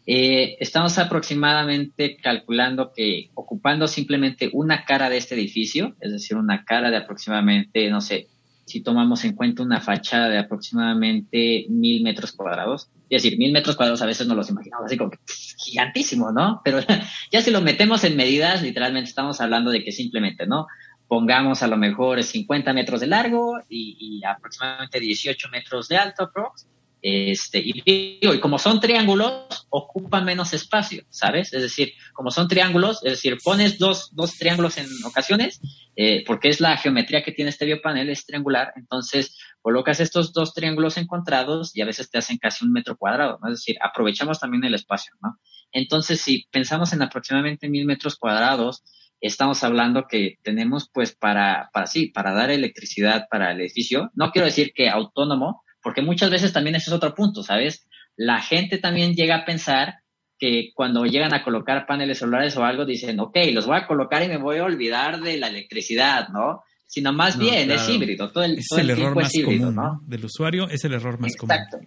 S4: eh, estamos aproximadamente calculando que ocupando simplemente una cara de este edificio, es decir, una cara de aproximadamente, no sé, si tomamos en cuenta una fachada de aproximadamente mil metros cuadrados, es decir, mil metros cuadrados a veces no los imaginamos así como que gigantísimo, ¿no? Pero (laughs) ya si lo metemos en medidas, literalmente estamos hablando de que simplemente, ¿no? Pongamos a lo mejor 50 metros de largo y, y aproximadamente 18 metros de alto, aprox, este, y, y como son triángulos, ocupan menos espacio, ¿sabes? Es decir, como son triángulos, es decir, pones dos, dos triángulos en ocasiones, eh, porque es la geometría que tiene este biopanel, es triangular, entonces colocas estos dos triángulos encontrados y a veces te hacen casi un metro cuadrado, ¿no? Es decir, aprovechamos también el espacio, ¿no? Entonces, si pensamos en aproximadamente mil metros cuadrados, estamos hablando que tenemos pues para, para sí, para dar electricidad para el edificio, no quiero decir que autónomo, porque muchas veces también ese es otro punto, ¿sabes? La gente también llega a pensar que cuando llegan a colocar paneles solares o algo, dicen, ok, los voy a colocar y me voy a olvidar de la electricidad, ¿no? Sino más bien es híbrido, todo el,
S3: es el, error más común, ¿no? Del usuario es el error más común. Exacto.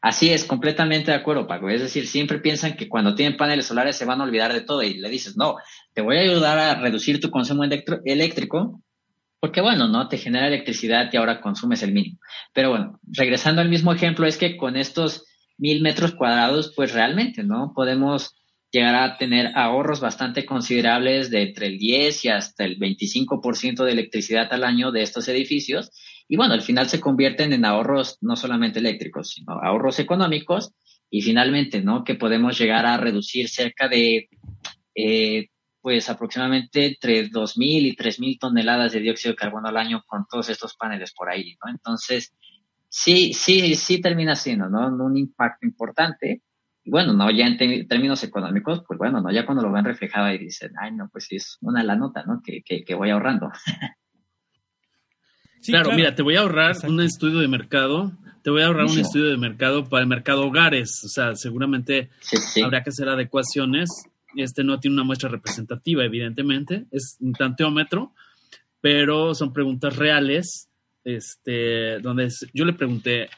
S4: Así es, completamente de acuerdo, Paco. Es decir, siempre piensan que cuando tienen paneles solares se van a olvidar de todo y le dices, no, te voy a ayudar a reducir tu consumo eléctrico porque bueno, ¿no? Te genera electricidad y ahora consumes el mínimo. Pero bueno, regresando al mismo ejemplo, es que con estos mil metros cuadrados, pues realmente, ¿no? Podemos llegar a tener ahorros bastante considerables de entre el 10 y hasta el 25% de electricidad al año de estos edificios. Y bueno, al final se convierten en ahorros no solamente eléctricos, sino ahorros económicos y finalmente, ¿no? Que podemos llegar a reducir cerca de, eh, pues aproximadamente entre 2.000 y 3.000 toneladas de dióxido de carbono al año con todos estos paneles por ahí, ¿no? Entonces, sí, sí, sí termina siendo, ¿no? Un impacto importante. Y bueno, no, ya en términos económicos, pues bueno, ¿no? Ya cuando lo ven reflejado y dicen, ay, no, pues sí, es una la nota, ¿no? Que, que, que voy ahorrando. (laughs)
S2: claro, mira, te voy a ahorrar un estudio de mercado, te voy a ahorrar un estudio de mercado para el mercado hogares, o sea, seguramente habrá que hacer adecuaciones. Este no tiene una muestra representativa, evidentemente, es un tanteómetro, pero son preguntas reales, este, donde yo le pregunté,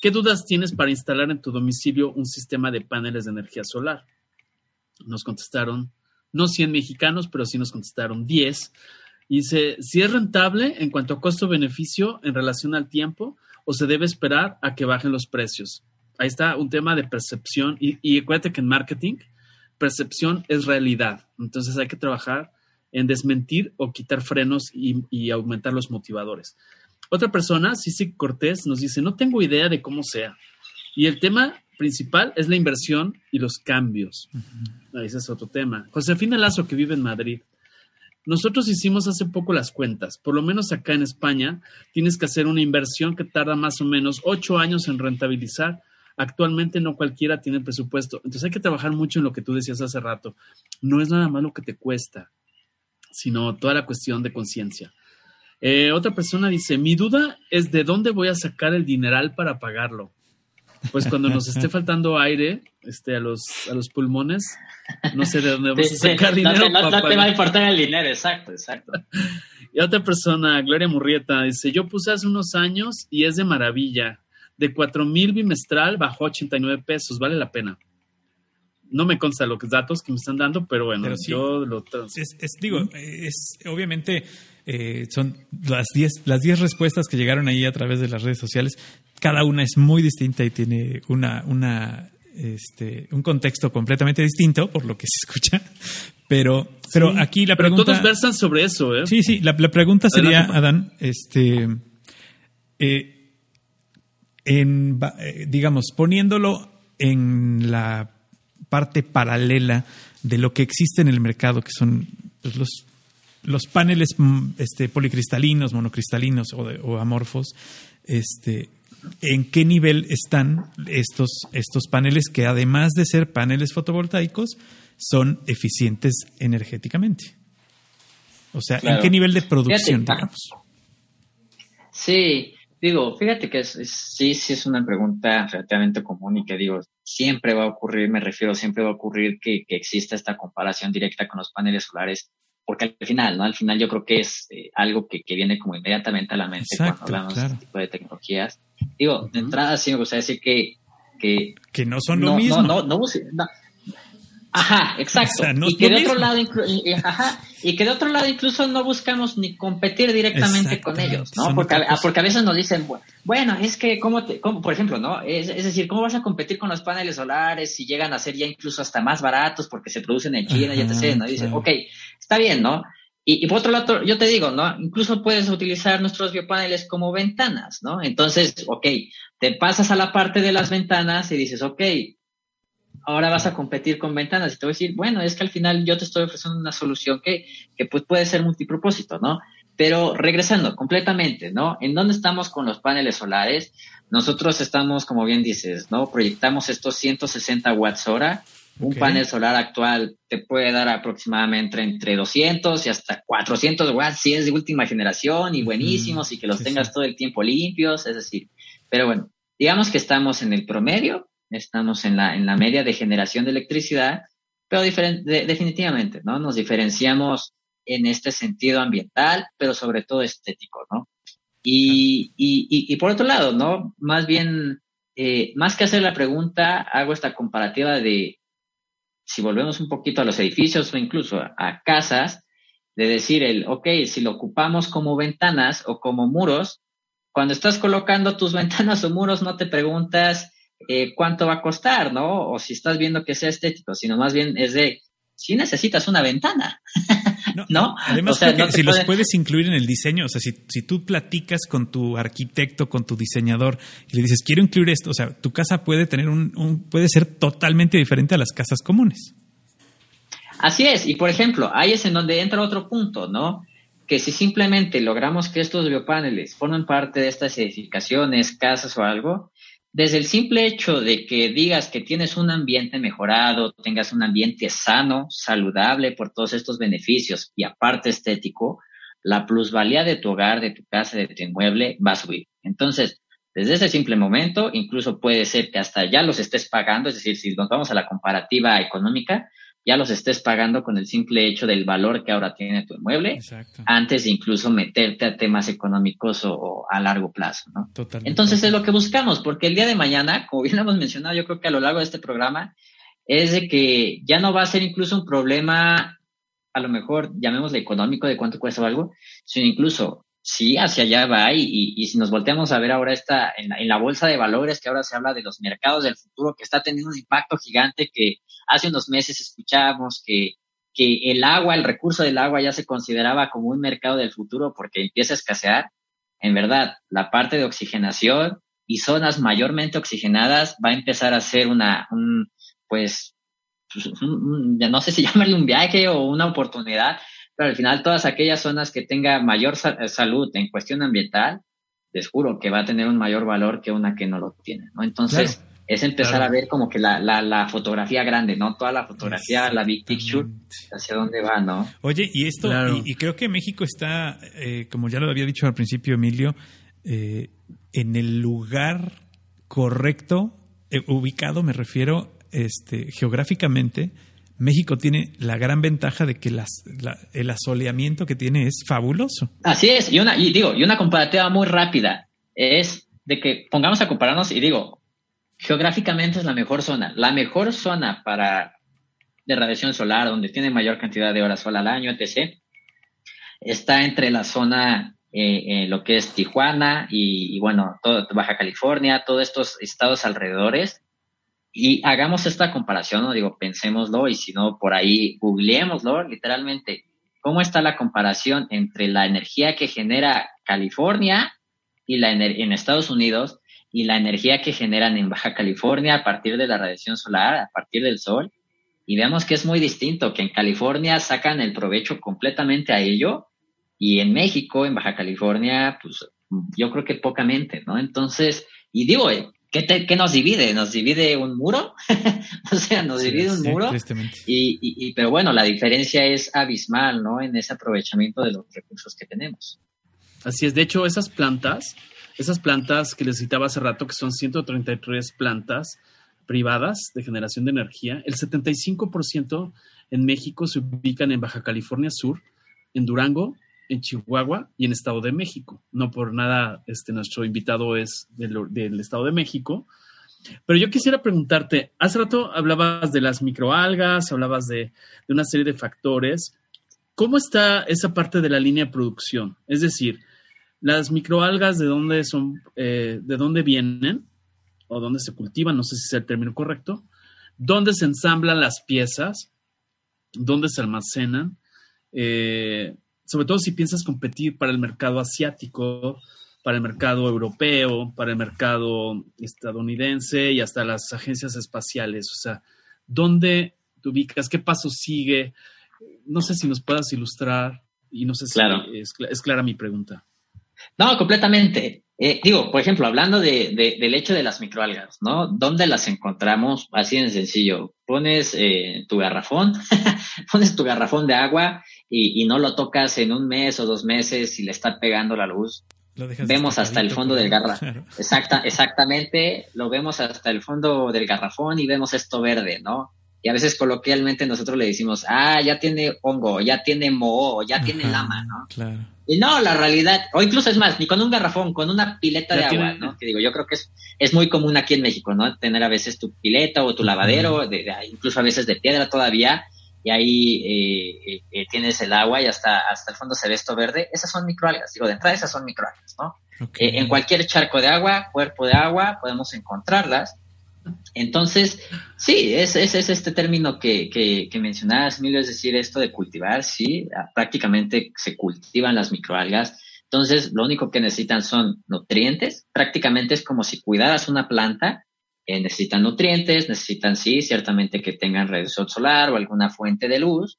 S2: ¿qué dudas tienes para instalar en tu domicilio un sistema de paneles de energía solar? Nos contestaron, no 100 mexicanos, pero sí nos contestaron 10 y dice, si es rentable en cuanto a costo-beneficio en relación al tiempo o se debe esperar a que bajen los precios. Ahí está un tema de percepción y, y acuérdate que en marketing percepción es realidad. Entonces hay que trabajar en desmentir o quitar frenos y, aumentar los motivadores. Otra persona, Cici Cortés, nos dice, no tengo idea de cómo sea. Y el tema principal es la inversión y los cambios. Ese es otro tema. Josefina Lazo, que vive en Madrid, nosotros hicimos hace poco las cuentas. Por lo menos acá en España tienes que hacer una inversión que tarda más o menos ocho años en rentabilizar. Actualmente no cualquiera tiene presupuesto. Entonces hay que trabajar mucho en lo que tú decías hace rato. No es nada más lo que te cuesta, sino toda la cuestión de conciencia. Eh, otra persona dice, mi duda es de dónde voy a sacar el dineral para pagarlo pues cuando nos esté (laughs) faltando aire este, a, los, a los pulmones, no sé de dónde vamos a sacar dinero.
S4: No, te va a importar el dinero, exacto, exacto. (laughs)
S2: Y otra persona, Gloria Murrieta, dice, yo puse hace unos años y es de maravilla. De cuatro mil bimestral bajó 89 pesos, vale la pena. No me consta los datos que me están dando, pero bueno, yo lo...
S3: Es, es, digo, es obviamente eh, son las 10 las diez respuestas que llegaron ahí a través de las redes sociales. Cada una es muy distinta y tiene una, una este, un contexto completamente distinto por lo que se escucha. Pero, pero aquí la pregunta.
S2: todos versan sobre eso, ¿eh?
S3: Sí, sí. La, pregunta sería, Adán, este, eh, en, eh, digamos, poniéndolo en la parte paralela de lo que existe en el mercado, que son pues, los los paneles mm, este, policristalinos, monocristalinos o, amorfos, este, ¿en qué nivel están estos, estos paneles que además de ser paneles fotovoltaicos, son eficientes energéticamente? O sea, ¿en qué nivel de producción, digamos?
S4: Sí, digo, fíjate que sí, sí es una pregunta relativamente común y que digo, siempre va a ocurrir, me refiero, siempre va a ocurrir que, que exista esta comparación directa con los paneles solares porque al final, ¿no? Al final yo creo que es eh, algo que, que, viene como inmediatamente a la mente cuando hablamos de este tipo de tecnologías. Digo, de entrada sí me gustaría decir que... Que,
S3: que no son lo mismo.
S4: No, no, no, Ajá, (laughs) exacto. y que de otro lado, ajá, y que de otro lado incluso no buscamos ni competir directamente con ellos, ¿no? Porque a, porque a veces nos dicen, bueno, es que, ¿cómo te, cómo, por ejemplo, ¿no? Es, es, decir, ¿cómo vas a competir con los paneles solares si llegan a ser ya incluso hasta más baratos porque se producen en China y etc., ¿no? Y dicen, ok, está bien, ¿no? Y, y, por otro lado, yo te digo, ¿no? Incluso puedes utilizar nuestros biopaneles como ventanas, ¿no? Entonces, ok, te pasas a la parte de las ventanas y dices, ok, ahora vas a competir con ventanas y te voy a decir, bueno, es que al final yo te estoy ofreciendo una solución que, que pues puede ser multipropósito, ¿no? Pero regresando completamente, ¿no? ¿En dónde estamos con los paneles solares? Nosotros estamos, como bien dices, ¿no? Proyectamos estos 160 watts hora. Un panel solar actual te puede dar aproximadamente entre 200 y hasta 400 watts si es de última generación y buenísimos y que los tengas todo el tiempo limpios, es decir, pero bueno, digamos que estamos en el promedio estamos en la, en la media de generación de electricidad, pero definitivamente, ¿no? Nos diferenciamos en este sentido ambiental, pero sobre todo estético, ¿no? Y, y, y, por otro lado, ¿no? Más bien, eh, más que hacer la pregunta, hago esta comparativa de, si volvemos un poquito a los edificios o incluso a casas, de decir el, ok, si lo ocupamos como ventanas o como muros, cuando estás colocando tus (laughs) ventanas o muros no te preguntas eh, cuánto va a costar, ¿no? O si estás viendo que sea estético, sino más bien es de, si necesitas una ventana. (laughs) No,
S3: Además, si los puedes incluir en el diseño, o sea, si, si tú platicas con tu arquitecto, con tu diseñador y le dices, quiero incluir esto, o sea, tu casa puede tener un, puede ser totalmente diferente a las casas comunes.
S4: Así es, y por ejemplo, ahí es en donde entra otro punto, ¿no? Que si simplemente logramos que estos biopaneles formen parte de estas edificaciones, casas o algo, desde el simple hecho de que digas que tienes un ambiente mejorado, tengas un ambiente sano, saludable por todos estos beneficios y aparte estético, la plusvalía de tu hogar, de tu casa, de tu inmueble va a subir. Entonces, desde ese simple momento, incluso puede ser que hasta ya los estés pagando, es decir, si nos vamos a la comparativa económica, ya los estés pagando con el simple hecho del valor que ahora tiene tu inmueble, antes de incluso meterte a temas económicos o, a largo plazo, ¿no? Entonces es lo que buscamos, porque el día de mañana, como bien hemos mencionado, yo creo que a lo largo de este programa, es de que ya no va a ser incluso un problema, a lo mejor llamémosle económico de cuánto cuesta o algo, sino incluso sí, hacia allá va y, y, si nos volteamos a ver ahora esta, en la, en la bolsa de valores, que ahora se habla de los mercados del futuro, que está teniendo un impacto gigante que hace unos meses escuchábamos que, que el agua, el recurso del agua ya se consideraba como un mercado del futuro porque empieza a escasear. En verdad, la parte de oxigenación y zonas mayormente oxigenadas va a empezar a ser una, un, pues, pues no sé si (laughs) llamarle un viaje o una oportunidad, pero al final todas aquellas zonas que tengan mayor salud en cuestión ambiental, les juro que va a tener un mayor valor que una que no lo tiene, ¿no? Entonces, es empezar a ver como que la, la, la, fotografía grande, ¿no? Toda la fotografía, la big picture, hacia dónde va, ¿no?
S3: Oye, y esto, y, creo que México está, eh, como ya lo había dicho al principio Emilio, eh, en el lugar correcto, eh, ubicado, me refiero este, geográficamente, México tiene la gran ventaja de que las, el asoleamiento que tiene es fabuloso.
S4: Así es, y una, y digo, y una comparativa muy rápida es de que pongamos a compararnos y digo, geográficamente es la mejor zona. La mejor zona para de radiación solar, donde tiene mayor cantidad de horas sol al año, etc., está entre la zona, eh, eh, lo que es Tijuana y, bueno, todo, Baja California, todos estos estados alrededores. Y hagamos esta comparación, no digo, pensémoslo y si no, por ahí googleémoslo literalmente. ¿Cómo está la comparación entre la energía que genera California y la en Estados Unidos y la energía que generan en Baja California a partir de la radiación solar, a partir del sol, y vemos que es muy distinto, que en California sacan el provecho completamente a ello, y en México, en Baja California, pues yo creo que pocamente, ¿no? Entonces, y digo, ¿qué, qué nos divide? ¿Nos divide un muro? (laughs) o sea, nos divide un muro. Y, y, pero bueno, la diferencia es abismal, ¿no? En ese aprovechamiento de los recursos que tenemos.
S2: Así es, de hecho, esas plantas esas plantas que les citaba hace rato, que son 133 plantas privadas de generación de energía, el 75% en México se ubican en Baja California Sur, en Durango, en Chihuahua y en Estado de México. No por nada, este, nuestro invitado es del, Estado de México. Pero yo quisiera preguntarte, hace rato hablabas de las microalgas, hablabas de, de una serie de factores. ¿Cómo está esa parte de la línea de producción? Es decir, las microalgas, ¿de dónde son, eh, de dónde vienen? O dónde se cultivan, no sé si es el término correcto. ¿Dónde se ensamblan las piezas? ¿Dónde se almacenan? Eh, sobre todo si piensas competir para el mercado asiático, para el mercado europeo, para el mercado estadounidense y hasta las agencias espaciales. O sea, ¿dónde te ubicas? ¿Qué paso sigue? No sé si nos puedas ilustrar y no sé si es, clara mi pregunta.
S4: No, completamente. Eh, digo, por ejemplo, hablando de, del hecho de las microalgas, ¿no? ¿Dónde las encontramos? Así de sencillo. Pones eh, tu garrafón, (laughs) pones tu garrafón de agua y, no lo tocas en un mes o dos meses y le está pegando la luz. vemos hasta el fondo del garrafón. Exacta, exactamente, lo vemos hasta el fondo del garrafón y vemos esto verde, ¿no? Y a veces coloquialmente nosotros le decimos, ah, ya tiene hongo, ya tiene moho, ya tiene lama, ¿no? Claro. Y no, la realidad, o incluso es más, ni con un garrafón, con una pileta de agua, ¿no? Que digo, yo creo que es, es muy común aquí en México, ¿no? Tener a veces tu pileta o tu lavadero, de, incluso a veces de piedra todavía, y ahí eh, eh, eh, tienes el agua y hasta, hasta el fondo se ve esto verde. Esas son microalgas, digo, de entrada esas son microalgas, ¿no? en cualquier charco de agua, cuerpo de agua, podemos encontrarlas. Entonces, sí, ese es, este término que, que, que, mencionabas, Emilio, es decir, esto de cultivar, sí, prácticamente se cultivan las microalgas. Entonces, lo único que necesitan son nutrientes. Prácticamente es como si cuidaras una planta. Eh, necesitan nutrientes, necesitan, sí, ciertamente que tengan radiación solar o alguna fuente de luz.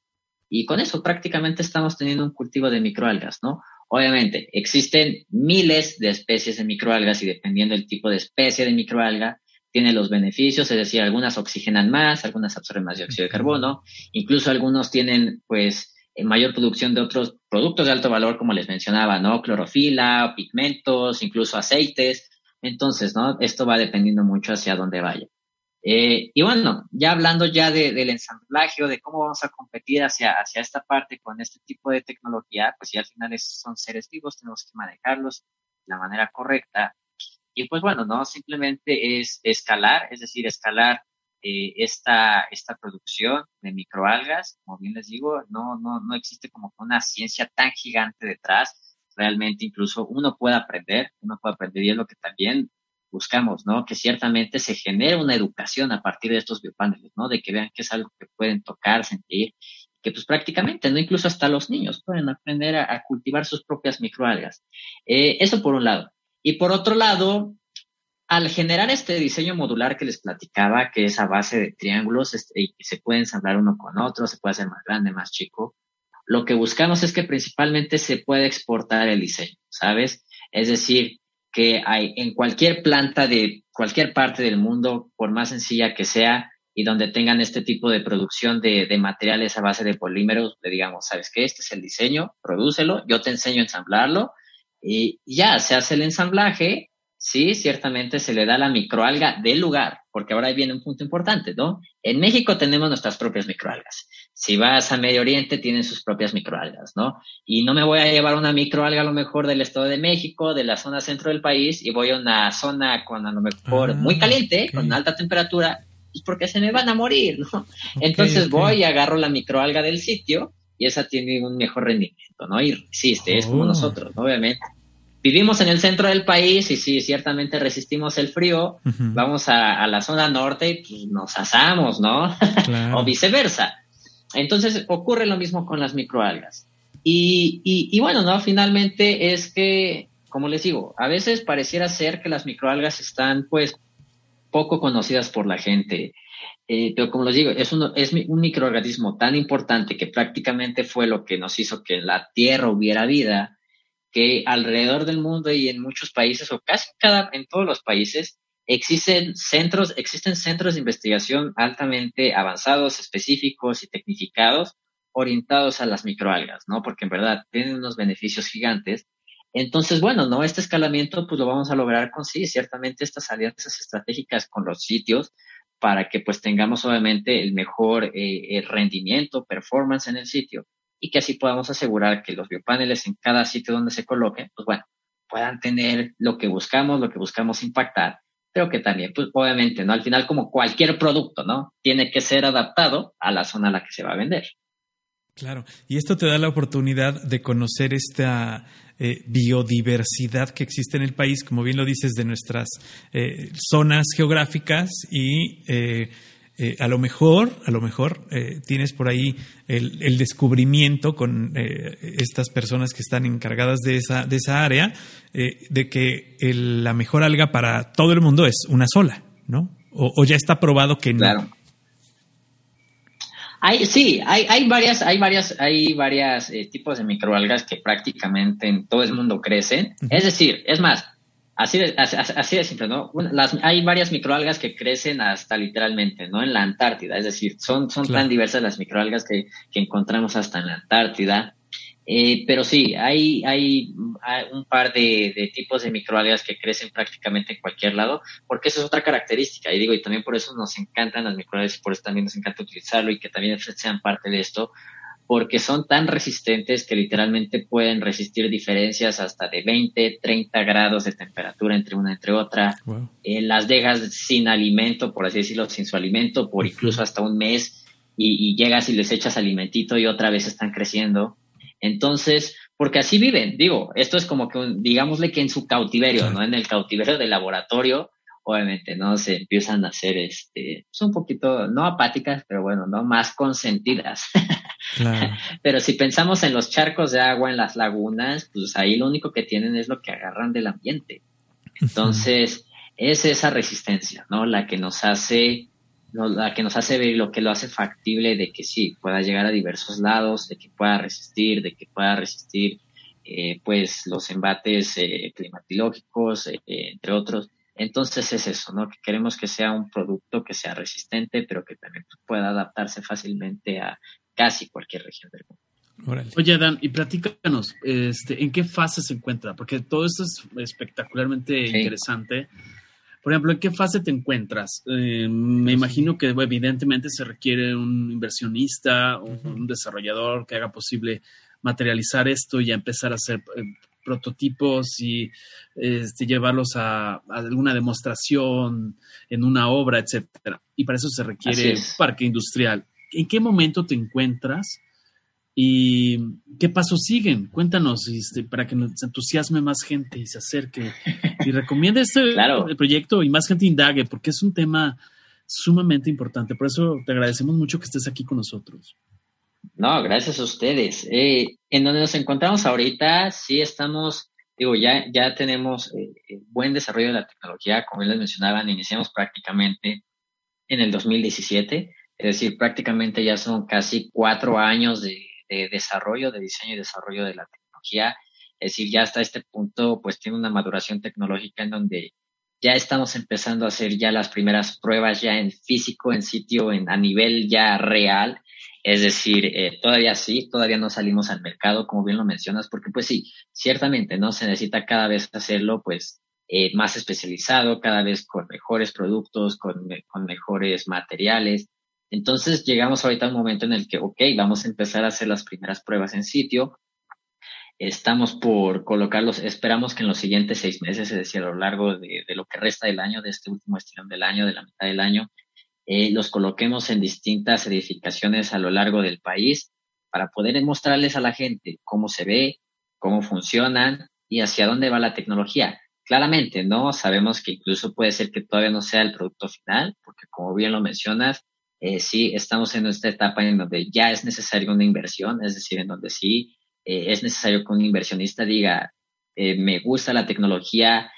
S4: Y con eso prácticamente estamos teniendo un cultivo de microalgas, ¿no? Obviamente, existen miles de especies de microalgas y dependiendo del tipo de especie de microalga, tiene los beneficios, es decir, algunas oxigenan más, algunas absorben más dióxido de carbono, incluso algunos tienen pues mayor producción de otros productos de alto valor, como les mencionaba, ¿no? Clorofila, pigmentos, incluso aceites. Entonces, ¿no? Esto va dependiendo mucho hacia dónde vaya. Eh, y bueno, ya hablando ya del ensamblaje o de cómo vamos a competir hacia, hacia esta parte con este tipo de tecnología, pues si al final son seres vivos, tenemos que manejarlos de la manera correcta y pues bueno, no simplemente es escalar, es decir, escalar eh, esta, esta producción de microalgas, como bien les digo, no, no, no existe como una ciencia tan gigante detrás. Realmente incluso uno puede aprender, uno puede aprender y es lo que también buscamos, ¿no? Que ciertamente se genere una educación a partir de estos biopaneles, ¿no? De que vean que es algo que pueden tocar, sentir, que pues prácticamente, ¿no? Incluso hasta los niños pueden aprender a, cultivar sus propias microalgas. Eh, eso por un lado. Y por otro lado, al generar este diseño modular que les platicaba, que es a base de triángulos este, y que se puede ensamblar uno con otro, se puede hacer más grande, más chico, lo que buscamos es que principalmente se pueda exportar el diseño, ¿sabes? Es decir, que hay en cualquier planta de cualquier parte del mundo, por más sencilla que sea, y donde tengan este tipo de producción de, de materiales a base de polímeros, le digamos, ¿sabes qué? Este es el diseño, prodúcelo, yo te enseño a ensamblarlo y ya se hace el ensamblaje, sí, ciertamente se le da la microalga del lugar, porque ahora ahí viene un punto importante, ¿no? En México tenemos nuestras propias microalgas. Si vas a Medio Oriente, tienen sus propias microalgas, ¿no? Y no me voy a llevar una microalga a lo mejor del Estado de México, de la zona centro del país, y voy a una zona con a lo mejor ah, muy caliente, con alta temperatura, pues porque se me van a morir, ¿no? Entonces voy y agarro la microalga del sitio y esa tiene un mejor rendimiento, ¿no? Y resiste, es como oh. nosotros, obviamente. Vivimos en el centro del país y sí, ciertamente resistimos el frío, vamos a, la zona norte y pues, nos asamos, ¿no? (laughs) o viceversa. Entonces ocurre lo mismo con las microalgas. Y, y, bueno, ¿no? Finalmente es que, como les digo, a veces pareciera ser que las microalgas están pues poco conocidas por la gente. Eh, pero como les digo, es un, es un microorganismo tan importante que prácticamente fue lo que nos hizo que en la Tierra hubiera vida, que alrededor del mundo y en muchos países, o casi cada, en todos los países, existen centros, existen centros de investigación altamente avanzados, específicos y tecnificados orientados a las microalgas, ¿no? Porque en verdad tienen unos beneficios gigantes. Entonces, bueno, ¿no? Este escalamiento, pues lo vamos a lograr con sí, ciertamente estas alianzas estratégicas con los sitios, para que pues tengamos obviamente el mejor eh, rendimiento, performance en el sitio y que así podamos asegurar que los biopaneles en cada sitio donde se coloquen, pues bueno, puedan tener lo que buscamos, lo que buscamos impactar, pero que también, pues obviamente, ¿no? Al final, como cualquier producto, ¿no? Tiene que ser adaptado a la zona a la que se va a vender.
S3: Claro, y esto te da la oportunidad de conocer esta eh, biodiversidad que existe en el país, como bien lo dices, de nuestras eh, zonas geográficas y eh, a lo mejor, a lo mejor tienes por ahí el, descubrimiento con estas personas que están encargadas de esa, de esa área, de que la mejor alga para todo el mundo es una sola, ¿no? O, ya está probado que no.
S4: Hay, sí, hay, hay varias, hay varias, hay varias eh, tipos de microalgas que prácticamente en todo el mundo crecen. Es decir, es más, así de, así, de simple, ¿no? Las, hay varias microalgas que crecen hasta literalmente, ¿no? En la Antártida, es decir, son, son tan diversas las microalgas que, que encontramos hasta en la Antártida. Eh, pero sí, hay, hay, un par de, tipos de microalgas que crecen prácticamente en cualquier lado, porque eso es otra característica. Y digo, y también por eso nos encantan las microalgas y por eso también nos encanta utilizarlo y que también sean parte de esto, porque son tan resistentes que literalmente pueden resistir diferencias hasta de 20, 30 grados de temperatura entre una entre otra. Eh, las dejas sin alimento, por así decirlo, sin su alimento, por incluso hasta un mes, y, y llegas y les echas alimentito y otra vez están creciendo. Entonces, porque así viven, digo, esto es como que, digámosle que en su cautiverio, ¿no? En el cautiverio del laboratorio, obviamente, ¿no? Se empiezan a hacer, este, pues un poquito, no apáticas, pero bueno, ¿no? Más consentidas. (laughs) (laughs) pero si pensamos en los charcos de agua, en las lagunas, pues ahí lo único que tienen es lo que agarran del ambiente. Entonces, es esa resistencia, ¿no? La que nos hace, la que nos hace ver lo que lo hace factible de que sí, pueda llegar a diversos lados, de que pueda resistir, de que pueda resistir, eh, pues, los embates eh, climatológicos, eh, entre otros. Entonces es eso, ¿no? Que queremos que sea un producto que sea resistente, pero que también pueda adaptarse fácilmente a casi cualquier región del mundo.
S2: Oye, Dan, y platícanos, este, ¿en qué fase se encuentra? Porque todo esto es espectacularmente interesante. Por ejemplo, ¿en qué fase te encuentras? Eh, me imagino que evidentemente se requiere un inversionista o un desarrollador que haga posible materializar esto y empezar a hacer eh, prototipos y este, llevarlos a, alguna demostración en una obra, etcétera. Y para eso se requiere parque industrial. ¿En qué momento te encuentras? ¿Y qué pasos siguen? Cuéntanos este, para que nos entusiasme más gente y se acerque y recomiende este (laughs) proyecto y más gente indague, porque es un tema sumamente importante. Por eso te agradecemos mucho que estés aquí con nosotros.
S4: No, gracias a ustedes. Eh, en donde nos encontramos ahorita, sí estamos, digo, ya, ya tenemos eh, buen desarrollo de la tecnología, como les mencionaban, iniciamos prácticamente en el 2017, es decir, prácticamente ya son casi cuatro años de, desarrollo, de diseño y desarrollo de la tecnología. Es decir, ya hasta este punto, pues tiene una maduración tecnológica en donde ya estamos empezando a hacer ya las primeras pruebas ya en físico, en sitio, en, a nivel ya real es decir, eh, todavía sí, todavía no salimos al mercado, como bien lo mencionas, porque pues sí, ciertamente, ¿no? Se necesita cada vez hacerlo pues eh, más especializado, cada vez con mejores productos, con, con mejores materiales. Entonces llegamos ahorita a un momento en el que, ok, vamos a empezar a hacer las primeras pruebas en sitio. Estamos por colocarlos, esperamos que en los siguientes seis meses, es decir, a lo largo de, de lo que resta del año, de este último estirón del año, de la mitad del año, eh, los coloquemos en distintas edificaciones a lo largo del país para poder mostrarles a la gente cómo se ve, cómo funcionan y hacia dónde va la tecnología. Claramente, ¿no? Sabemos que incluso puede ser que todavía no sea el producto final, porque como bien lo mencionas, eh, sí estamos en esta etapa en donde ya es necesaria una inversión, es decir, en donde sí eh, es necesario que un inversionista diga, eh, me gusta la tecnología,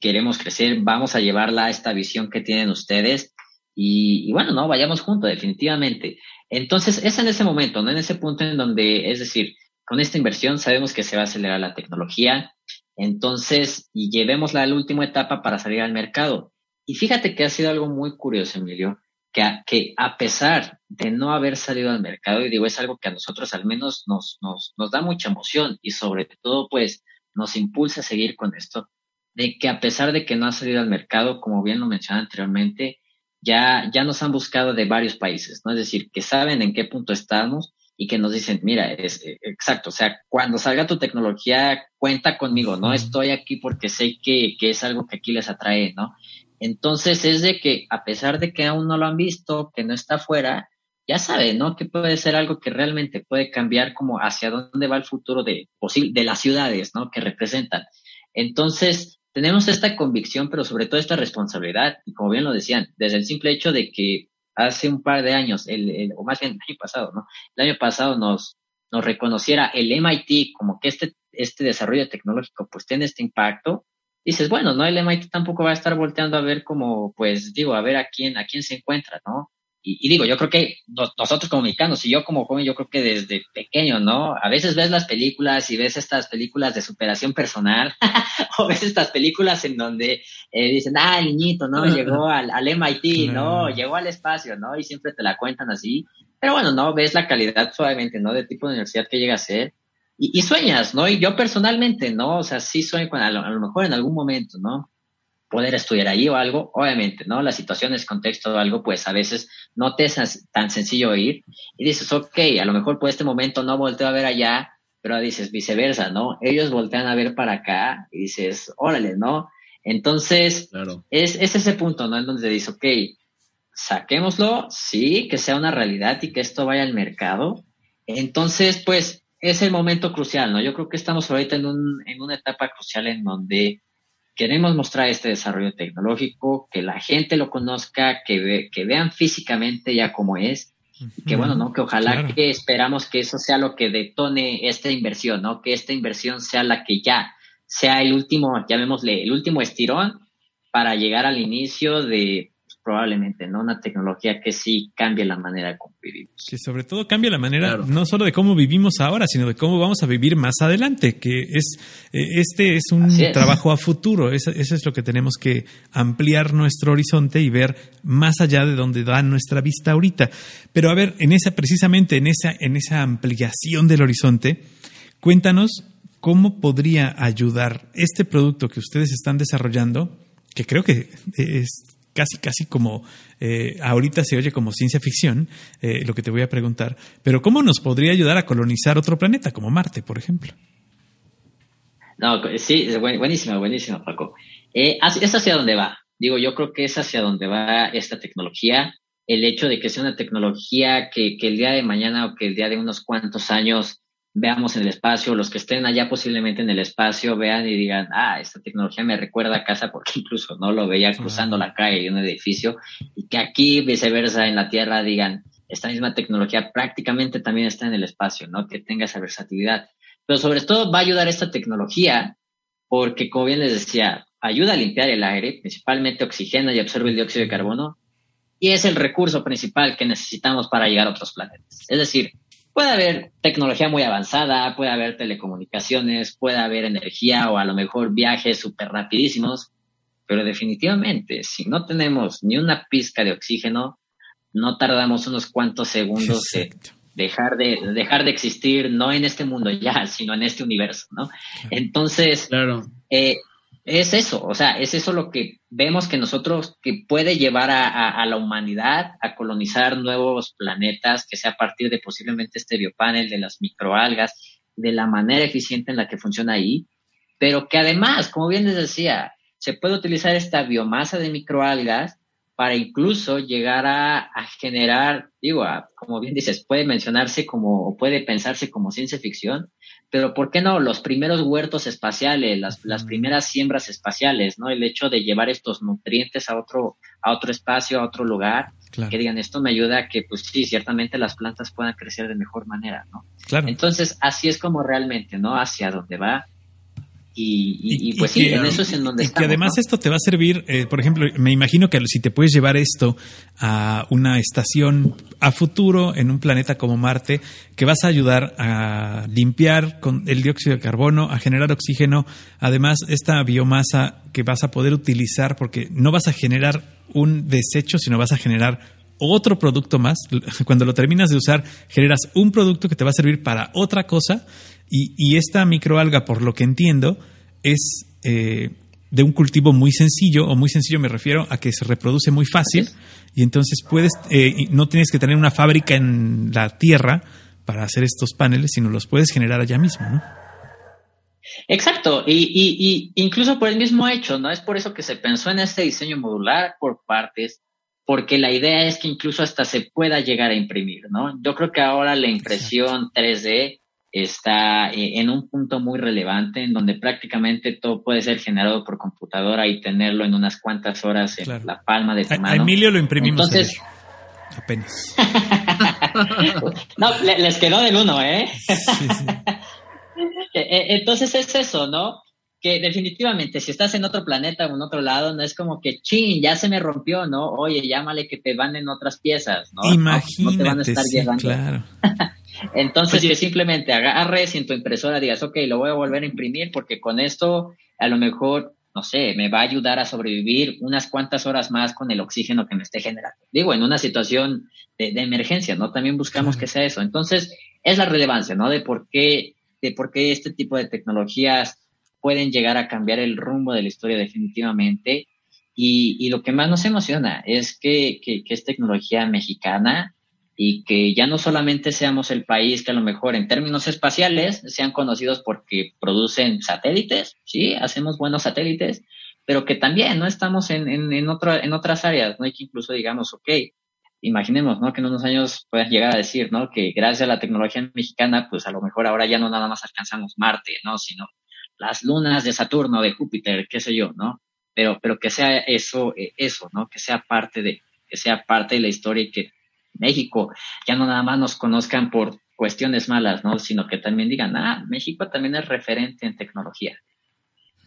S4: queremos crecer, vamos a llevarla a esta visión que tienen ustedes y, bueno, no, vayamos juntos, definitivamente. Entonces, es en ese momento, ¿no? En ese punto en donde, es decir, con esta inversión sabemos que se va a acelerar la tecnología, entonces, y llevémosla a la última etapa para salir al mercado. Y fíjate que ha sido algo muy curioso, Emilio, que a, que a pesar de no haber salido al mercado, y digo, es algo que a nosotros al menos nos, nos, nos da mucha emoción y sobre todo, pues, nos impulsa a seguir con esto, de que a pesar de que no ha salido al mercado, como bien lo mencioné anteriormente, ya, ya nos han buscado de varios países, ¿no? Es decir, que saben en qué punto estamos y que nos dicen, mira, es eh, exacto, o sea, cuando salga tu tecnología, cuenta conmigo, ¿no? Estoy aquí porque sé que, que es algo que aquí les atrae, ¿no? Entonces es de que a pesar de que aún no lo han visto, que no está afuera, ya saben, ¿no? Que puede ser algo que realmente puede cambiar como hacia dónde va el futuro de, de las ciudades, ¿no? Que representan. Entonces, tenemos esta convicción, pero sobre todo esta responsabilidad, y como bien lo decían, desde el simple hecho de que hace un par de años, el, o más bien el año pasado, ¿no? El año pasado nos, nos reconociera el MIT como que este, este desarrollo tecnológico pues tiene este impacto, dices, bueno, ¿no? El MIT tampoco va a estar volteando a ver como, pues digo, a ver a quién, a quién se encuentra, ¿no? Y, digo, yo creo que nosotros como mexicanos y yo como joven, yo creo que desde pequeño, ¿no? A veces ves las películas y ves estas películas de superación personal (laughs) o ves estas películas en donde eh, dicen, ah, el niñito, ¿no? Llegó al, al MIT, ¿no? Llegó al espacio, ¿no? Y siempre te la cuentan así. Pero bueno, ¿no? Ves la calidad suavemente, ¿no? De tipo de universidad que llega a ser. Y, sueñas, ¿no? Y yo personalmente, ¿no? O sea, sí sueño con a lo mejor en algún momento, ¿no? poder estudiar ahí o algo, obviamente, ¿no? La situación es contexto o algo, pues a veces no te es tan sencillo ir y dices, ok, a lo mejor por este momento no volteo a ver allá, pero dices viceversa, ¿no? Ellos voltean a ver para acá y dices, órale, ¿no? Entonces, es, es ese punto, ¿no? En donde dices, ok, saquémoslo, sí, que sea una realidad y que esto vaya al mercado. Entonces, pues, es el momento crucial, ¿no? Yo creo que estamos ahorita en, un, en una etapa crucial en donde queremos mostrar este desarrollo tecnológico, que la gente lo conozca, que, que vean físicamente ya cómo es, que bueno, ¿no? Que ojalá que esperamos que eso sea lo que detone esta inversión, ¿no? Que esta inversión sea la que ya sea el último, llamémosle, el último estirón para llegar al inicio de probablemente, ¿no? Una tecnología que sí cambie la manera de cómo vivimos.
S3: Que sobre todo cambie la manera no solo de cómo vivimos ahora, sino de cómo vamos a vivir más adelante, que es eh, este es un trabajo a futuro, eso, es lo que tenemos que ampliar nuestro horizonte y ver más allá de donde da nuestra vista ahorita. Pero a ver, en esa precisamente en esa en esa ampliación del horizonte, cuéntanos cómo podría ayudar este producto que ustedes están desarrollando, que creo que es casi, casi como, eh, ahorita se oye como ciencia ficción, eh, lo que te voy a preguntar, pero ¿cómo nos podría ayudar a colonizar otro planeta, como Marte, por ejemplo?
S4: No, sí, buenísimo, buenísimo, Paco. Eh, es hacia dónde va. Digo, yo creo que es hacia dónde va esta tecnología. El hecho de que sea una tecnología que, que el día de mañana o que el día de unos cuantos años veamos en el espacio, los que estén allá posiblemente en el espacio vean y digan, ah, esta tecnología me recuerda a casa porque (laughs) incluso no lo veía cruzando la calle de un edificio y que aquí viceversa en la Tierra digan, esta misma tecnología prácticamente también está en el espacio, ¿no? Que tenga esa versatilidad. Pero sobre todo va a ayudar esta tecnología porque, como bien les decía, ayuda a limpiar el aire, principalmente oxigena y absorbe el dióxido de carbono, y es el recurso principal que necesitamos para llegar a otros planetas. Es decir, Puede haber tecnología muy avanzada, puede haber telecomunicaciones, puede haber energía o a lo mejor viajes súper rapidísimos, pero definitivamente, si no tenemos ni una pizca de oxígeno, no tardamos unos cuantos segundos en dejar de, dejar de existir, no en este mundo ya, sino en este universo, ¿no? Entonces, claro. Eh, es eso, o sea, es eso lo que vemos que nosotros, que puede llevar a, la humanidad a colonizar nuevos planetas, que sea a partir de posiblemente este biopanel, de las microalgas, de la manera eficiente en la que funciona ahí, pero que además, como bien les decía, se puede utilizar esta biomasa de microalgas para incluso llegar a, generar, digo, como bien dices, puede mencionarse como, o puede pensarse como ciencia ficción, pero ¿por qué no? Los primeros huertos espaciales, las, las primeras siembras espaciales, ¿no? El hecho de llevar estos nutrientes a otro, a otro espacio, a otro lugar, que digan, esto me ayuda a que, pues sí, ciertamente las plantas puedan crecer de mejor manera, ¿no? Claro. Entonces, así es como realmente, ¿no? Hacia dónde va y, pues sí, en eso es en donde
S3: y que además esto te va a servir, eh, por ejemplo, me imagino que si te puedes llevar esto a una estación a futuro en un planeta como Marte, que vas a ayudar a limpiar con el dióxido de carbono, a generar oxígeno, además esta biomasa que vas a poder utilizar porque no vas a generar un desecho, sino vas a generar otro producto más. (laughs) Cuando lo terminas de usar, generas un producto que te va a servir para otra cosa y, esta microalga, por lo que entiendo, es eh, de un cultivo muy sencillo, o muy sencillo me refiero a que se reproduce muy fácil, y entonces puedes, eh, no tienes que tener una fábrica en la tierra para hacer estos paneles, sino los puedes generar allá mismo, ¿no?
S4: Exacto, y, y, incluso por el mismo hecho, ¿no? Es por eso que se pensó en este diseño modular por partes, porque la idea es que incluso hasta se pueda llegar a imprimir, ¿no? Yo creo que ahora la impresión 3D está eh, en un punto muy relevante en donde prácticamente todo puede ser generado por computadora y tenerlo en unas cuantas horas en la palma de tu mano.
S3: A Emilio lo imprimimos Entonces, apenas. (laughs)
S4: no, les quedó del uno, ¿eh? Eh, (laughs) ¿eh? Entonces es eso, ¿no? Que definitivamente si estás en otro planeta o en otro lado, no es como que, ching, ya se me rompió, ¿no? Oye, llámale que te van en otras piezas, ¿no?
S3: Imagínate, no, te van a estar sí, claro. (laughs)
S4: Entonces, si simplemente agarres y en tu impresora digas, ok, lo voy a volver a imprimir porque con esto a lo mejor, no sé, me va a ayudar a sobrevivir unas cuantas horas más con el oxígeno que me esté generando. Digo, en una situación de, emergencia, ¿no? También buscamos que sea eso. Entonces, es la relevancia, ¿no? De por qué, de por qué este tipo de tecnologías pueden llegar a cambiar el rumbo de la historia definitivamente. Y, lo que más nos emociona es que, que es tecnología mexicana y que ya no solamente seamos el país que a lo mejor en términos espaciales sean conocidos porque producen satélites, sí, hacemos buenos satélites, pero que también no estamos en, en, en, en otras áreas, ¿no? hay que incluso digamos, ok, imaginemos, ¿no? Que en unos años puedas llegar a decir, ¿no? Que gracias a la tecnología mexicana, pues a lo mejor ahora ya no nada más alcanzamos Marte, ¿no? Sino las lunas de Saturno, de Júpiter, qué sé yo, ¿no? Pero, pero que sea eso, eh, eso, ¿no? Que sea parte de, que sea parte de la historia y que México ya no nada más nos conozcan por cuestiones malas, ¿no? Sino que también digan, ah, México también es referente en tecnología.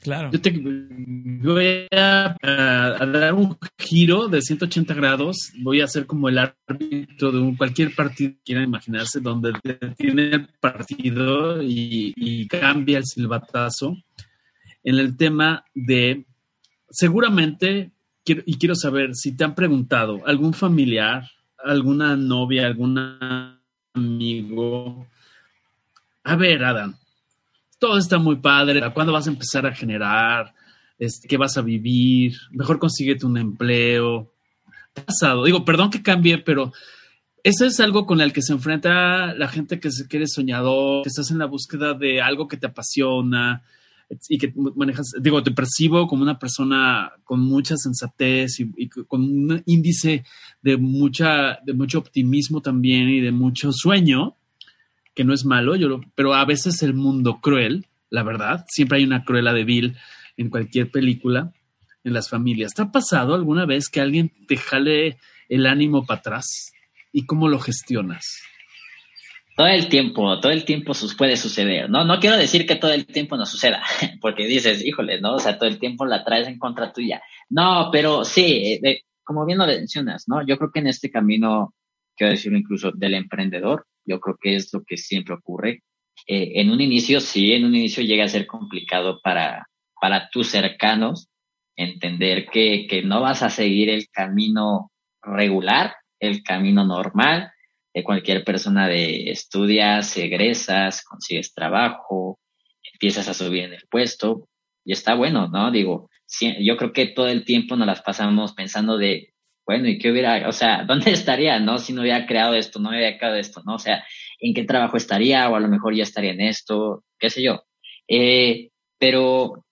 S2: Claro. Yo te voy a, dar un giro de 180 grados. Voy a ser como el árbitro de un, cualquier partido quiera imaginarse, donde tiene el partido y, cambia el silbatazo. En el tema de, seguramente, y quiero saber si te han preguntado, algún familiar, alguna novia, algún amigo. A ver, Adam, todo está muy padre. ¿Cuándo vas a empezar a generar? Este, ¿Qué vas a vivir? Mejor consíguete un empleo. Pasado. Digo, perdón que cambie, pero eso es algo con el que se enfrenta la gente que, se, quiere soñador, que estás en la búsqueda de algo que te apasiona y que manejas, digo, te percibo como una persona con mucha sensatez y, con un índice de mucha, de mucho optimismo también y de mucho sueño que no es malo, yo pero a veces el mundo cruel, la verdad, siempre hay una cruela de Bill en cualquier película, en las familias. ¿Te ha pasado alguna vez que alguien te jale el ánimo para atrás? ¿Y cómo lo gestionas?
S4: Todo el tiempo, todo el tiempo puede suceder, ¿no? No quiero decir que todo el tiempo no suceda, (laughs) porque dices, híjole, ¿no? O sea, todo el tiempo la traes en contra tuya. No, pero sí, eh, como bien lo mencionas, ¿no? Yo creo que en este camino, quiero decirlo incluso del emprendedor, yo creo que es lo que siempre ocurre. Eh, en un inicio, sí, en un inicio llega a ser complicado para, para tus cercanos entender que, que no vas a seguir el camino regular, el camino normal de cualquier persona de estudias, egresas, consigues trabajo, empiezas a subir en el puesto y está bueno, ¿no? Digo, yo creo que todo el tiempo nos las pasamos pensando de bueno, ¿y qué hubiera, o sea, (laughs) dónde estaría, no? Si no hubiera creado esto, no hubiera creado esto, ¿no? O sea, ¿en qué trabajo estaría? O a lo mejor ya estaría en esto, qué sé yo. Eh, pero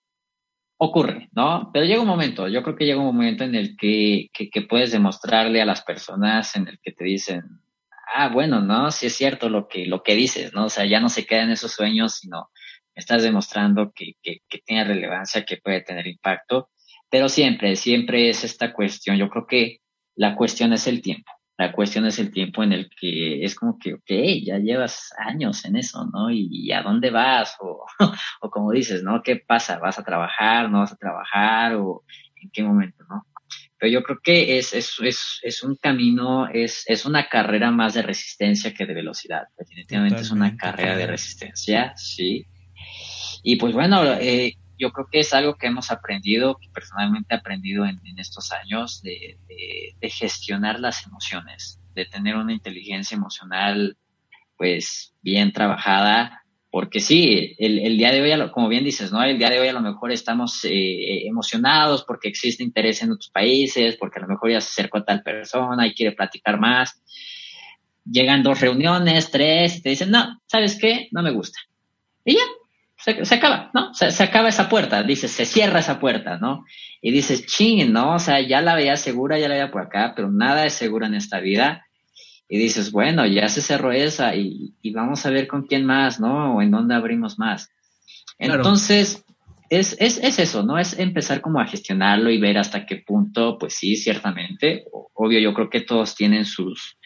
S4: ocurre, ¿no? Pero llega un momento, yo creo que llega un momento en el que, que, puedes demostrarle a las personas en el que te dicen, ah, bueno, ¿no? Sí es cierto lo que, lo que dices, ¿no? O sea, ya no se quedan esos sueños, sino estás demostrando que, que, que tiene relevancia, que puede tener impacto. Pero siempre, siempre es esta cuestión. Yo creo que la cuestión es el tiempo. La cuestión es el tiempo en el que es como que, ok, ya llevas años en eso, ¿no? ¿Y a dónde vas? O, (laughs) o como dices, ¿no? ¿Qué pasa? ¿Vas a trabajar? ¿No vas a trabajar? ¿O en qué momento, no? Pero yo creo que es, es, es, es un camino, es, es una carrera más de resistencia que de velocidad. Definitivamente es una carrera de resistencia, sí. Y pues bueno, eh, yo creo que es algo que hemos aprendido, que personalmente he aprendido en, estos años, de, gestionar las emociones, de tener una inteligencia emocional, pues, bien trabajada, porque sí, el, día de hoy, como bien dices, ¿no? El día de hoy a lo mejor estamos eh, emocionados porque existe interés en otros países, porque a lo mejor ya se acercó a tal persona y quiere platicar más. Llegan dos reuniones, tres, y te dicen, no, ¿sabes qué? No me gusta. Y ya, se, acaba, ¿no? Se, se, acaba esa puerta, dices, se cierra esa puerta, ¿no? Y dices, ching, ¿no? O sea, ya la veía segura, ya la veía por acá, pero nada es seguro en esta vida. Y dices, bueno, ya se cerró esa y, y vamos a ver con quién más, ¿no? O en dónde abrimos más. Entonces, es, es, es eso, ¿no? Es empezar como a gestionarlo y ver hasta qué punto, pues sí, ciertamente. Obvio, yo creo que todos tienen sus,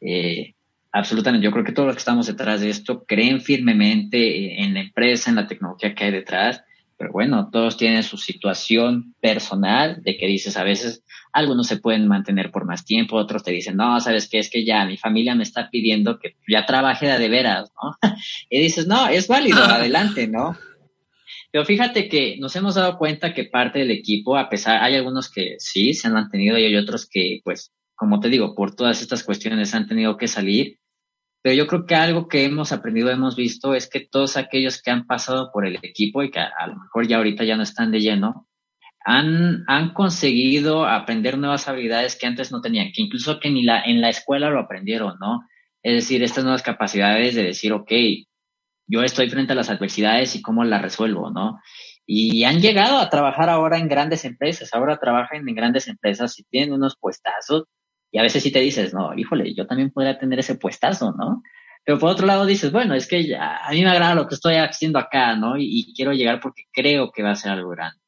S4: eh, absolutamente. Yo creo que todos los que estamos detrás de esto creen firmemente en la empresa, en la tecnología que hay detrás, pero bueno, todos tienen su situación personal de que dices a veces algunos se pueden mantener por más tiempo, otros te dicen, no, sabes qué, es que ya mi familia me está pidiendo que ya trabaje de, de veras, ¿no? (laughs) y dices, no, es válido, adelante, ¿no? Pero fíjate que nos hemos dado cuenta que parte del equipo, a pesar, hay algunos que sí se han mantenido y hay otros que, pues, como te digo, por todas estas cuestiones han tenido que salir pero yo creo que algo que hemos aprendido, hemos visto, es que todos aquellos que han pasado por el equipo y que a, lo mejor ya ahorita ya no están de lleno, han, han conseguido aprender nuevas habilidades que antes no tenían, que incluso que ni la, en la escuela lo aprendieron, ¿no? Es decir, estas nuevas capacidades de decir, ok, yo estoy frente a las adversidades y cómo las resuelvo, ¿no? Y han llegado a trabajar ahora en grandes empresas, ahora trabajan en grandes empresas y tienen unos puestazos y a veces sí te dices, no, híjole, yo también podría tener ese puestazo, ¿no? Pero por otro lado dices, bueno, es que ya, a mí me agrada lo que estoy haciendo acá, ¿no? Y, quiero llegar porque creo que va a ser algo grande.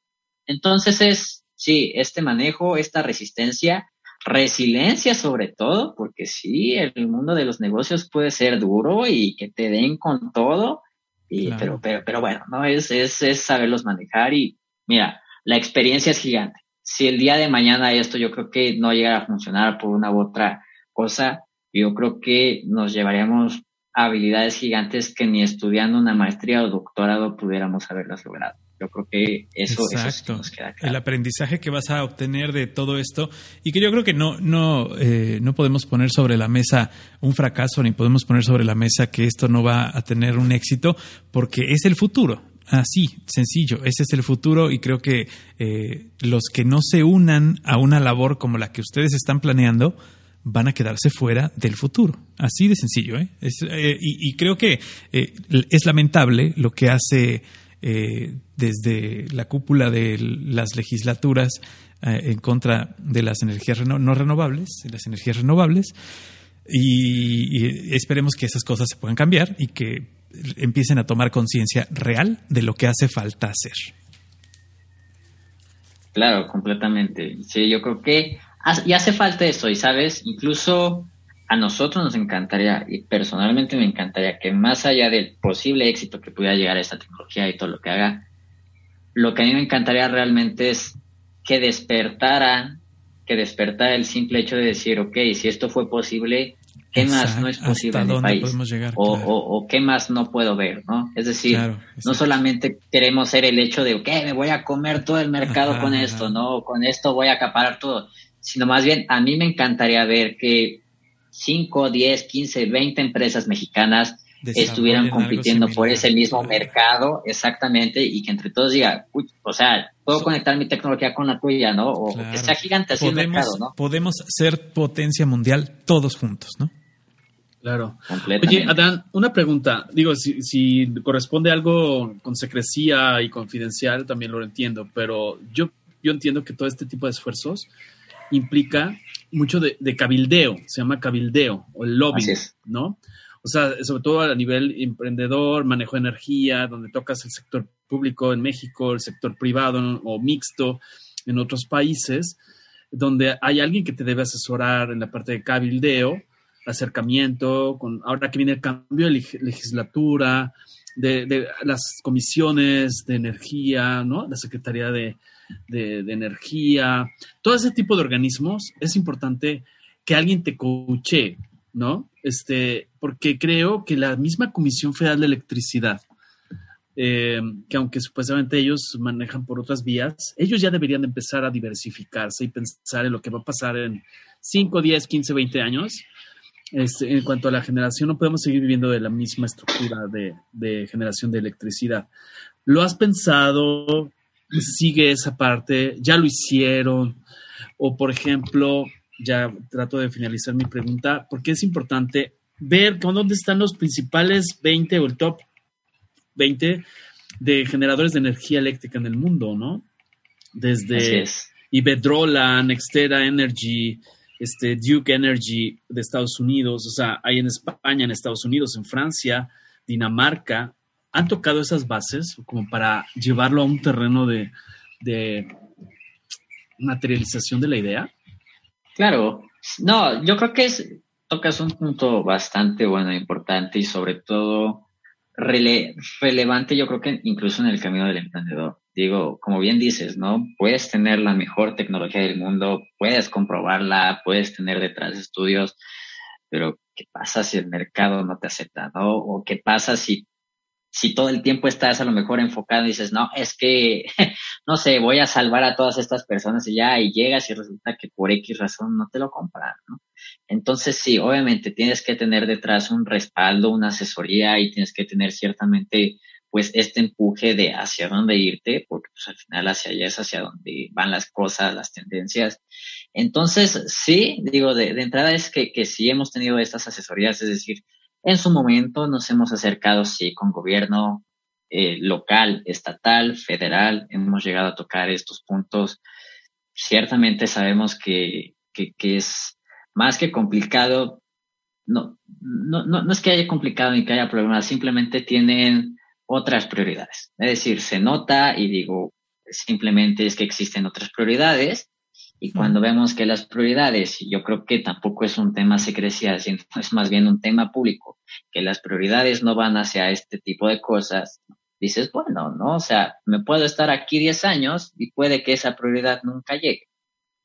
S4: Entonces es, sí, este manejo, esta resistencia, resiliencia sobre todo, porque sí, el mundo de los negocios puede ser duro y que te den con todo, y, pero, pero, pero bueno, ¿no? Es, es, es saberlos manejar y mira, la experiencia es gigante. Si el día de mañana esto yo creo que no llegara a funcionar por una u otra cosa, yo creo que nos llevaríamos habilidades gigantes que ni estudiando una maestría o doctorado pudiéramos haberlas logrado. Yo creo que eso, eso nos queda claro.
S3: El aprendizaje que vas a obtener de todo esto y que yo creo que no, no, eh, no podemos poner sobre la mesa un fracaso ni podemos poner sobre la mesa que esto no va a tener un éxito porque es el futuro. Así, sencillo, ese es el futuro y creo que eh, los que no se unan a una labor como la que ustedes están planeando, van a quedarse fuera del futuro. Así de sencillo. ¿eh? eh y, creo que eh, es lamentable lo que hace desde la cúpula de las legislaturas en contra de las energías no renovables, las energías renovables. y, esperemos que esas cosas se puedan cambiar y que empiecen a tomar conciencia real de lo que hace falta hacer.
S4: Claro, completamente. Sí, yo creo que y hace falta eso, y sabes, incluso a nosotros nos encantaría, y personalmente me encantaría que más allá del posible éxito que pudiera llegar a esta tecnología y todo lo que haga, lo que a mí me encantaría realmente es que despertara, que despertara el simple hecho de decir, ok, si esto fue posible, ¿qué más no es posible en el país? o, o, qué más no puedo ver, ¿no? Es decir, no solamente queremos ser el hecho de, ok, me voy a comer todo el mercado con esto, ¿no? Con esto voy a acaparar todo sino más bien a mí me encantaría ver que 5, 10, 15, 20 empresas mexicanas estuvieran compitiendo por ese mismo mercado, exactamente, y que entre todos diga, o sea, puedo conectar mi tecnología con la tuya, ¿no? O que sea gigante así el mercado, ¿no?
S3: Podemos ser potencia mundial todos juntos, ¿no?
S2: Claro. Oye, Adán, una pregunta. Digo, si, si corresponde algo con secrecía y confidencial, también lo entiendo, pero yo, yo entiendo que todo este tipo de esfuerzos implica mucho de, cabildeo, se llama cabildeo o el lobby, ¿no? O sea, sobre todo a nivel emprendedor, manejo de energía, donde tocas el sector público en México, el sector privado o mixto en otros países, donde hay alguien que te debe asesorar en la parte de cabildeo, acercamiento, con ahora que viene el cambio de legislatura, de, las comisiones de energía, ¿no? La Secretaría de, de, energía, todo ese tipo de organismos, es importante que alguien te coache, ¿no? Este, porque creo que la misma Comisión Federal de Electricidad, eh, que aunque supuestamente ellos manejan por otras vías, ellos ya deberían de empezar a diversificarse y pensar en lo que va a pasar en 5, 10, 15, 20 años. Este, en cuanto a la generación, no podemos seguir viviendo de la misma estructura de, de generación de electricidad. ¿Lo has pensado? sigue esa parte, ya lo hicieron, o por ejemplo, ya trato de finalizar mi pregunta, porque es importante ver dónde están los principales 20 o el top 20 de generadores de energía eléctrica en el mundo, ¿no? Desde Iberdrola, Nextera Energy, este, Duke Energy de Estados Unidos, o sea, hay en España, en Estados Unidos, en Francia, Dinamarca, han tocado esas bases como para llevarlo a un terreno de, materialización de la idea?
S4: Claro, no, yo creo que es, tocas un punto bastante bueno, importante y sobre todo relevante, yo creo que incluso en el camino del emprendedor. Digo, como bien dices, ¿no? Puedes tener la mejor tecnología del mundo, puedes comprobarla, puedes tener detrás estudios, pero ¿qué pasa si el mercado no te acepta, ¿no? O qué pasa si si todo el tiempo estás a lo mejor enfocado y dices, no, es que, (laughs) no sé, voy a salvar a todas estas personas y ya, y llegas y resulta que por X razón no te lo compran, ¿no? Entonces sí, obviamente tienes que tener detrás un respaldo, una asesoría y tienes que tener ciertamente pues este empuje de hacia dónde irte, porque pues al final hacia allá es hacia donde van las cosas, las tendencias. Entonces, sí, digo, de, de entrada es que, que sí hemos tenido estas asesorías, es decir, en su momento nos hemos acercado, sí, con gobierno eh, local, estatal, federal, hemos llegado a tocar estos puntos. Ciertamente sabemos que, que, es más que complicado, no, no, no, no es que haya complicado ni que haya problemas, simplemente tienen otras prioridades. Es decir, se nota y digo, simplemente es que existen otras prioridades y cuando vemos que las prioridades, yo creo que tampoco es un tema secrecial, sino (laughs) es más bien un tema público, que las prioridades no van hacia este tipo de cosas, dices, bueno, ¿no? O sea, me puedo estar aquí 10 años y puede que esa prioridad nunca llegue.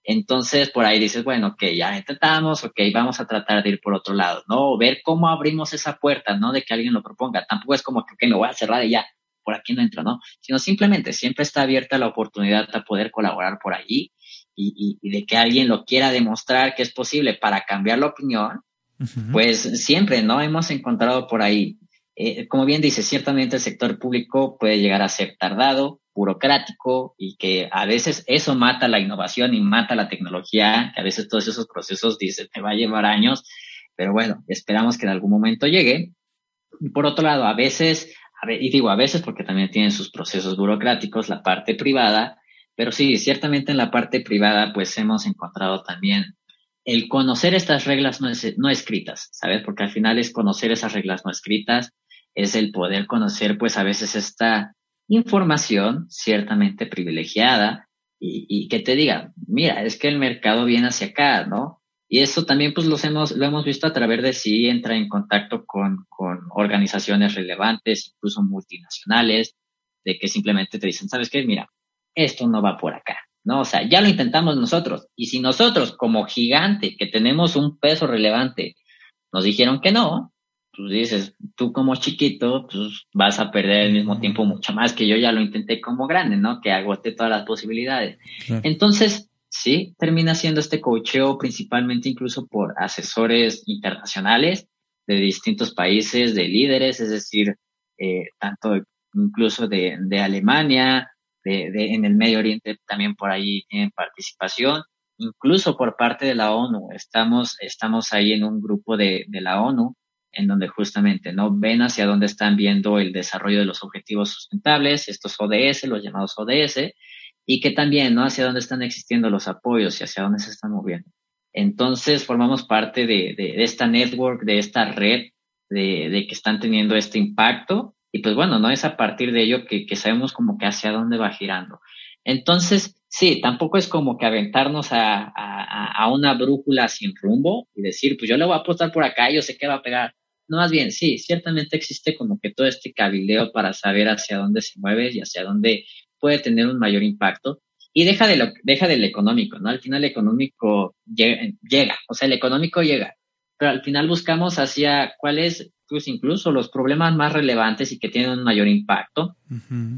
S4: Entonces, por ahí dices, bueno, ok, ya intentamos, ok, vamos a tratar de ir por otro lado, ¿no? O ver cómo abrimos esa puerta, ¿no? De que alguien lo proponga. Tampoco es como que, me voy a cerrar y ya, por aquí no entro, ¿no? Sino simplemente siempre está abierta la oportunidad de poder colaborar por allí y, de que alguien lo quiera demostrar que es posible para cambiar la opinión, pues siempre, ¿no? Hemos encontrado por ahí, eh, como bien dice, ciertamente el sector público puede llegar a ser tardado, burocrático y que a veces eso mata la innovación y mata la tecnología, que a veces todos esos procesos, dice, te va a llevar años, pero bueno, esperamos que en algún momento llegue. Y por otro lado, a veces, y digo a veces porque también tienen sus procesos burocráticos, la parte privada, pero sí, ciertamente en la parte privada, pues hemos encontrado también el conocer estas reglas no, no escritas, ¿sabes? Porque al final es conocer esas reglas no escritas, es el poder conocer, pues a veces esta información ciertamente privilegiada y, y, que te diga, mira, es que el mercado viene hacia acá, ¿no? Y eso también pues los hemos, lo hemos visto a través de si entra en contacto con, con organizaciones relevantes, incluso multinacionales, de que simplemente te dicen, ¿sabes qué? Mira, esto no va por acá, ¿no? O sea, ya lo intentamos nosotros. Y si nosotros, como gigante, que tenemos un peso relevante, nos dijeron que no, pues dices, tú como chiquito, pues vas a perder al mismo tiempo mucho más que yo ya lo intenté como grande, ¿no? Que agoté todas las posibilidades. Entonces, sí, termina siendo este cocheo principalmente incluso por asesores internacionales de distintos países, de líderes, es decir, eh, tanto incluso de, de Alemania, de, de, en el Medio Oriente también por ahí tienen participación, incluso por parte de la ONU. Estamos, estamos ahí en un grupo de, de la ONU en donde justamente no ven hacia dónde están viendo el desarrollo de los objetivos sustentables, estos ODS, los llamados ODS, y que también no hacia dónde están existiendo los apoyos y hacia dónde se están moviendo. Entonces formamos parte de, de, esta network, de esta red, de, de, que están teniendo este impacto, y pues bueno, no es a partir de ello que, que sabemos como que hacia dónde va girando. Entonces, sí, tampoco es como que aventarnos a, a, a, una brújula sin rumbo y decir, pues yo le voy a apostar por acá, yo sé que va a pegar. No, más bien, sí, ciertamente existe como que todo este cabileo para saber hacia dónde se mueve y hacia dónde puede tener un mayor impacto. Y deja, de lo, deja del económico, ¿no? Al final el económico llega, o sea, el económico llega, pero al final buscamos hacia cuáles, pues incluso los problemas más relevantes y que tienen un mayor impacto,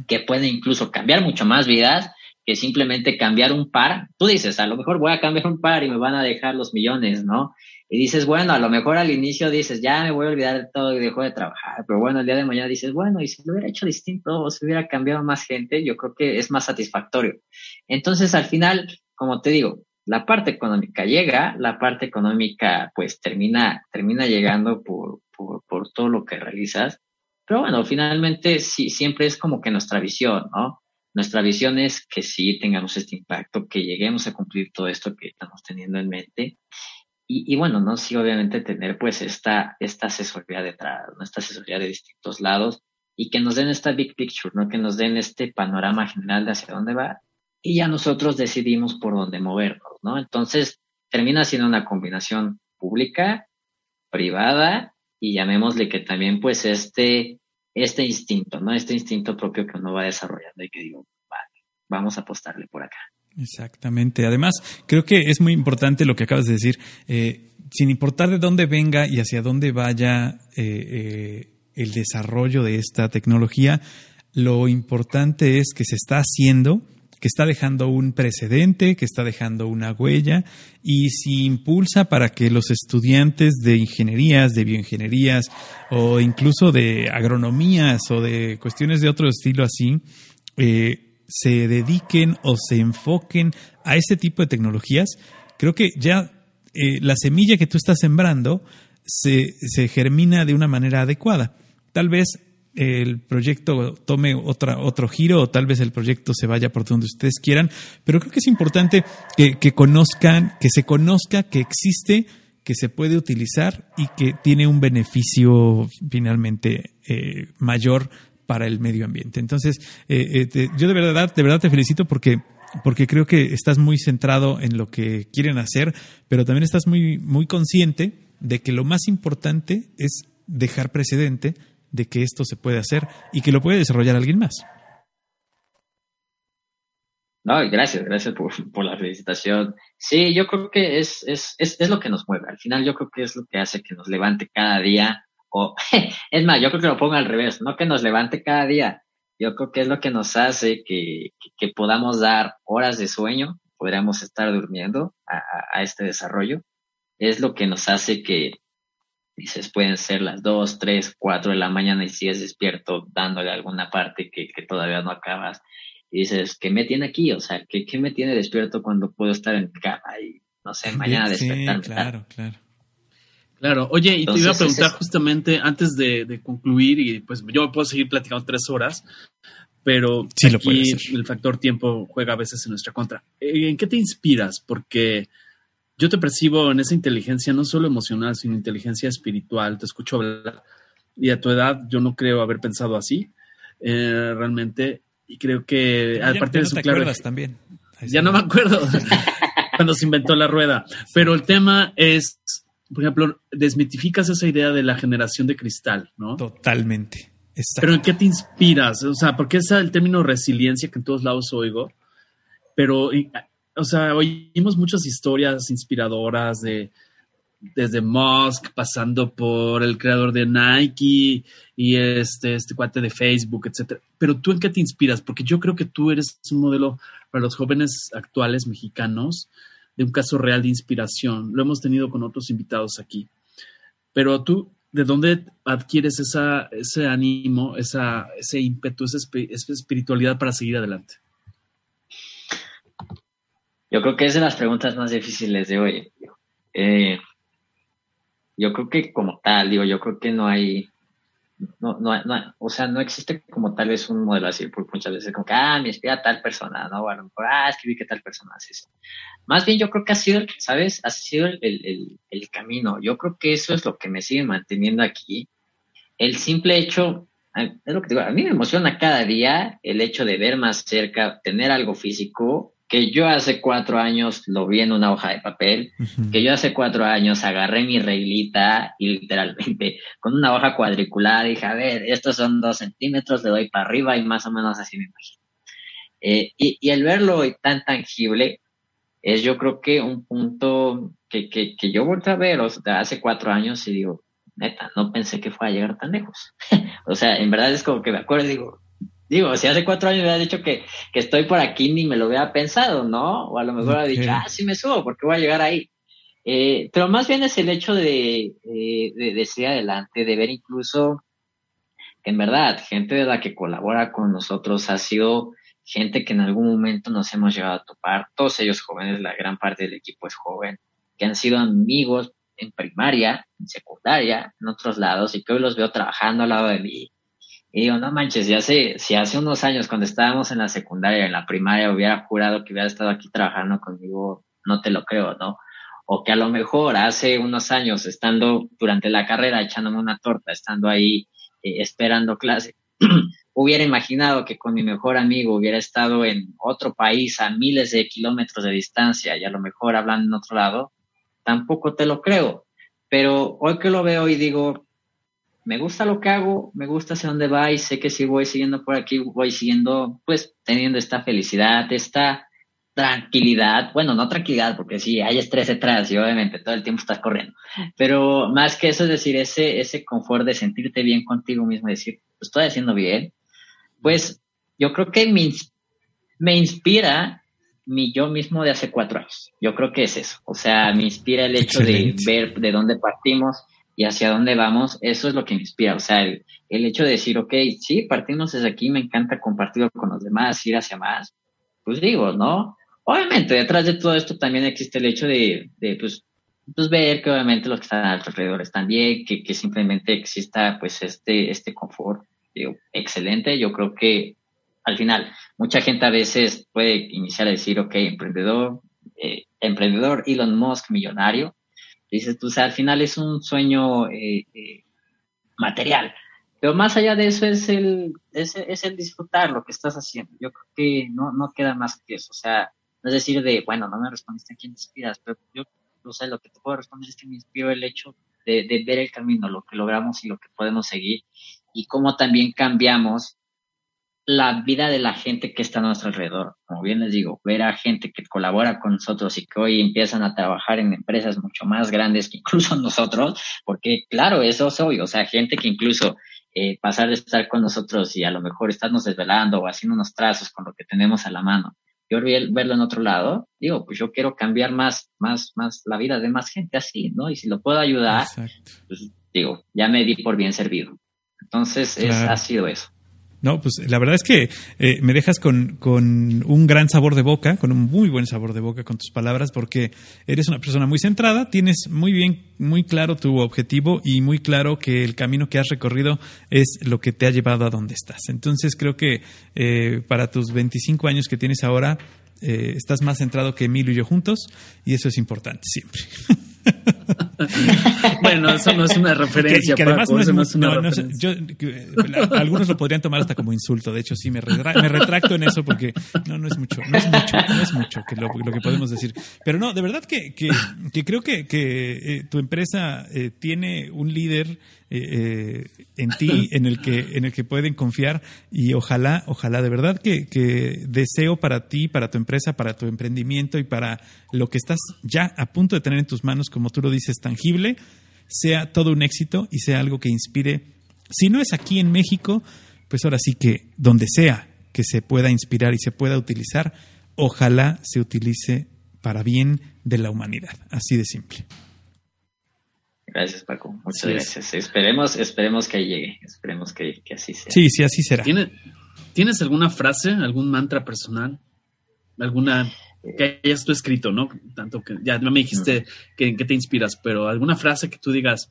S4: que pueden incluso cambiar mucho más vidas que simplemente cambiar un par. Tú dices, a lo mejor voy a cambiar un par y me van a dejar los millones, ¿no? Y dices, bueno, a lo mejor al inicio dices, ya me voy a olvidar de todo y dejo de trabajar, pero bueno, el día de mañana dices, bueno, y si lo hubiera hecho distinto o si hubiera cambiado más gente, yo creo que es más satisfactorio. Entonces, al final, como te digo, la parte económica llega, la parte económica pues termina, termina llegando por, por, por todo lo que realizas, pero bueno, finalmente sí, siempre es como que nuestra visión, ¿no? Nuestra visión es que sí tengamos este impacto, que lleguemos a cumplir todo esto que estamos teniendo en mente y, y, bueno, ¿no? Sí, obviamente tener pues esta, esta asesoría detrás, ¿no? esta asesoría de distintos lados y que nos den esta big picture, ¿no? Que nos den este panorama general de hacia dónde va y ya nosotros decidimos por dónde movernos, ¿no? Entonces termina siendo una combinación pública, privada y llamémosle que también pues este, este instinto, ¿no? Este instinto propio que uno va desarrollando y que digo, vale, vamos a apostarle por acá.
S3: Exactamente. Además, creo que es muy importante lo que acabas de decir. Eh, sin importar de dónde venga y hacia dónde vaya eh, eh, el desarrollo de esta tecnología, lo importante es que se está haciendo, que está dejando un precedente, que está dejando una huella y si impulsa para que los estudiantes de ingenierías, de bioingenierías o incluso de agronomías o de cuestiones de otro estilo así, eh, se dediquen o se enfoquen a este tipo de tecnologías, creo que ya eh, la semilla que tú estás sembrando se, se, germina de una manera adecuada. Tal vez el proyecto tome otra, otro giro o tal vez el proyecto se vaya por donde ustedes quieran, pero creo que es importante que, que conozcan, que se conozca que existe que se puede utilizar y que tiene un beneficio finalmente eh, mayor para el medio ambiente. Entonces, eh, eh, yo de verdad, de verdad te felicito porque porque creo que estás muy centrado en lo que quieren hacer, pero también estás muy, muy consciente de que lo más importante es dejar precedente de que esto se puede hacer y que lo puede desarrollar alguien más.
S4: No, gracias, gracias por, la felicitación. Sí, yo creo que es, es, es, es, lo que nos mueve. Al final yo creo que es lo que hace que nos levante cada día. O, (laughs) es más, yo creo que lo pongo al revés, no que nos levante cada día. Yo creo que es lo que nos hace que, que, podamos dar horas de sueño, podríamos estar durmiendo a, a, este desarrollo. Es lo que nos hace que, dices, pueden ser las dos, tres, cuatro de la mañana y sigues despierto dándole alguna parte que, que todavía no acabas y dices, ¿qué me tiene aquí? O sea, ¿qué, ¿qué, me tiene despierto cuando puedo estar en cama y, no sé, mañana despertarme?
S3: claro, claro.
S2: Claro, oye, y te iba a preguntar justamente antes de, concluir, y pues yo puedo seguir platicando tres horas, pero aquí el factor tiempo juega a veces en nuestra contra. Eh, ¿En qué te inspiras? Porque yo te percibo en esa inteligencia no solo emocional, sino inteligencia espiritual. Te escucho hablar y a tu edad yo no creo haber pensado así. Eh, realmente y creo que
S3: a partir de su claro. también.
S2: ya no me acuerdo (laughs) cuando se inventó la rueda. Pero el tema es, por ejemplo, desmitificas esa idea de la generación de cristal, ¿no?
S3: Totalmente.
S2: Pero ¿en qué te inspiras? O sea, porque es el término resiliencia que en todos lados oigo, pero, o sea, oímos muchas historias inspiradoras de, desde Musk, pasando por el creador de Nike y este, este cuate de Facebook, etcétera. Pero tú en qué te inspiras? Porque yo creo que tú eres un modelo para los jóvenes actuales mexicanos de un caso real de inspiración. Lo hemos tenido con otros invitados aquí. Pero tú, ¿de dónde adquieres esa, ese ánimo, esa, ese ímpetu, esa, espiritualidad para seguir adelante?
S4: Yo creo que es de las preguntas más difíciles de hoy. Eh, yo creo que como tal, digo, yo creo que no hay, no, no, no, o sea, no existe como tal vez un modelo así, porque muchas veces como que, ah, me inspira tal persona, ¿no? Bueno, ah, es que que tal persona hace eso. Más bien yo creo que ha sido, ¿sabes? Ha sido el, el, el camino. Yo creo que eso es lo que me sigue manteniendo aquí. El simple hecho, es lo que digo, a mí me emociona cada día el hecho de ver más cerca, tener algo físico que yo hace cuatro años lo vi en una hoja de papel, que yo hace cuatro años agarré mi reglita y literalmente con una hoja cuadriculada dije, a ver, estos son dos centímetros, le doy para arriba y más o menos así me imagino. Eh, y, y, el verlo tan tangible es yo creo que un punto que, que, que yo vuelto a ver o sea, hace cuatro años y digo, neta, no pensé que fuera a llegar tan lejos. (laughs) o sea, en verdad es como que me acuerdo y digo, Digo, si hace cuatro años me hubiera dicho que, que, estoy por aquí ni me lo hubiera pensado, ¿no? O a lo mejor hubiera dicho, ah, sí me subo, porque voy a llegar ahí. Eh, pero más bien es el hecho de, de, de, seguir adelante, de ver incluso que en verdad, gente de la que colabora con nosotros ha sido gente que en algún momento nos hemos llegado a topar, todos ellos jóvenes, la gran parte del equipo es joven, que han sido amigos en primaria, en secundaria, en otros lados, y que hoy los veo trabajando al lado de mí, y digo, no manches, ya sé, si hace unos años cuando estábamos en la secundaria, en la primaria, hubiera jurado que hubiera estado aquí trabajando conmigo, no te lo creo, ¿no? O que a lo mejor hace unos años, estando durante la carrera echándome una torta, estando ahí eh, esperando clase, (clears throat) hubiera imaginado que con mi mejor amigo hubiera estado en otro país a miles de kilómetros de distancia y a lo mejor hablando en otro lado, tampoco te lo creo. Pero hoy que lo veo y digo, me gusta lo que hago, me gusta hacia dónde va y sé que si voy siguiendo por aquí, voy siguiendo, pues teniendo esta felicidad, esta tranquilidad, bueno, no tranquilidad, porque sí, hay estrés detrás y obviamente todo el tiempo estás corriendo, pero más que eso es decir, ese, ese confort de sentirte bien contigo mismo, decir, pues, estoy haciendo bien, pues yo creo que me, me inspira mi yo mismo de hace cuatro años. Yo creo que es eso. O sea, me inspira el hecho de ver de dónde partimos, y hacia dónde vamos, eso es lo que me inspira. O sea, el, hecho de decir, ok, sí, partimos desde aquí, me encanta compartirlo con los demás, ir hacia más. Pues digo, ¿no? Obviamente, detrás de todo esto también existe el hecho de, de pues, pues ver que obviamente los que están alrededor están bien, que, que simplemente exista pues este, este confort. Digo, excelente. Yo creo que al final, mucha gente a veces puede iniciar a decir, ok, emprendedor, eh, emprendedor Elon Musk millonario, Dices sea, al final es un sueño eh, eh, material. Pero más allá de eso es el, es, es, el disfrutar lo que estás haciendo. Yo creo que no, no queda más que eso. O sea, no es decir de, bueno, no me respondiste a quién te inspiras, pero yo, o sea, lo que te puedo responder es que me inspiro el hecho de ver el camino, lo que logramos y lo que podemos seguir y cómo también cambiamos la vida de la gente que está a nuestro alrededor. Como bien les digo, ver a gente que colabora con nosotros y que hoy empiezan a trabajar en empresas mucho más grandes que incluso (laughs) nosotros, porque claro, eso es obvio, o sea, gente que incluso eh, pasar de estar con nosotros y a lo mejor estarnos desvelando o haciendo unos trazos con lo que tenemos a la mano. Yo verlo en otro lado, digo, pues yo quiero cambiar más, más, más la vida de más gente así, ¿no? Y si lo puedo ayudar, pues digo, ya me di por bien servido. Entonces, es, ha sido eso.
S3: No, pues la verdad es que eh, me dejas con, con, un gran sabor de boca, con un muy buen sabor de boca con tus palabras, porque eres una persona muy centrada, tienes muy bien, muy claro tu objetivo y muy claro que el camino que has recorrido es lo que te ha llevado a donde estás. Entonces creo que eh, para tus 25 años que tienes ahora, eh, estás más centrado que Emilio y yo juntos y eso es importante siempre. (laughs) (laughs)
S2: bueno, eso no es una referencia. además no es,
S3: algunos lo podrían tomar hasta como insulto. De hecho, sí, me, retracto en eso porque no, no es mucho, no es mucho, no es mucho que lo, que podemos decir. Pero no, de verdad que, creo que, eh, tu empresa eh, tiene un líder eh, en ti en el que en el que pueden confiar y ojalá ojalá de verdad que, que, deseo para ti para tu empresa para tu emprendimiento y para lo que estás ya a punto de tener en tus manos como tú lo dices tangible sea todo un éxito y sea algo que inspire si no es aquí en México pues ahora sí que donde sea que se pueda inspirar y se pueda utilizar ojalá se utilice para bien de la humanidad así de simple
S4: Gracias, Paco. Muchas gracias. Esperemos, esperemos que llegue. Esperemos que, así sea.
S3: Sí, sí, así será.
S2: ¿Tienes alguna frase, algún mantra personal? ¿Alguna que hayas tú escrito, no? Tanto que ya no me dijiste que, que te inspiras, pero alguna frase que tú digas,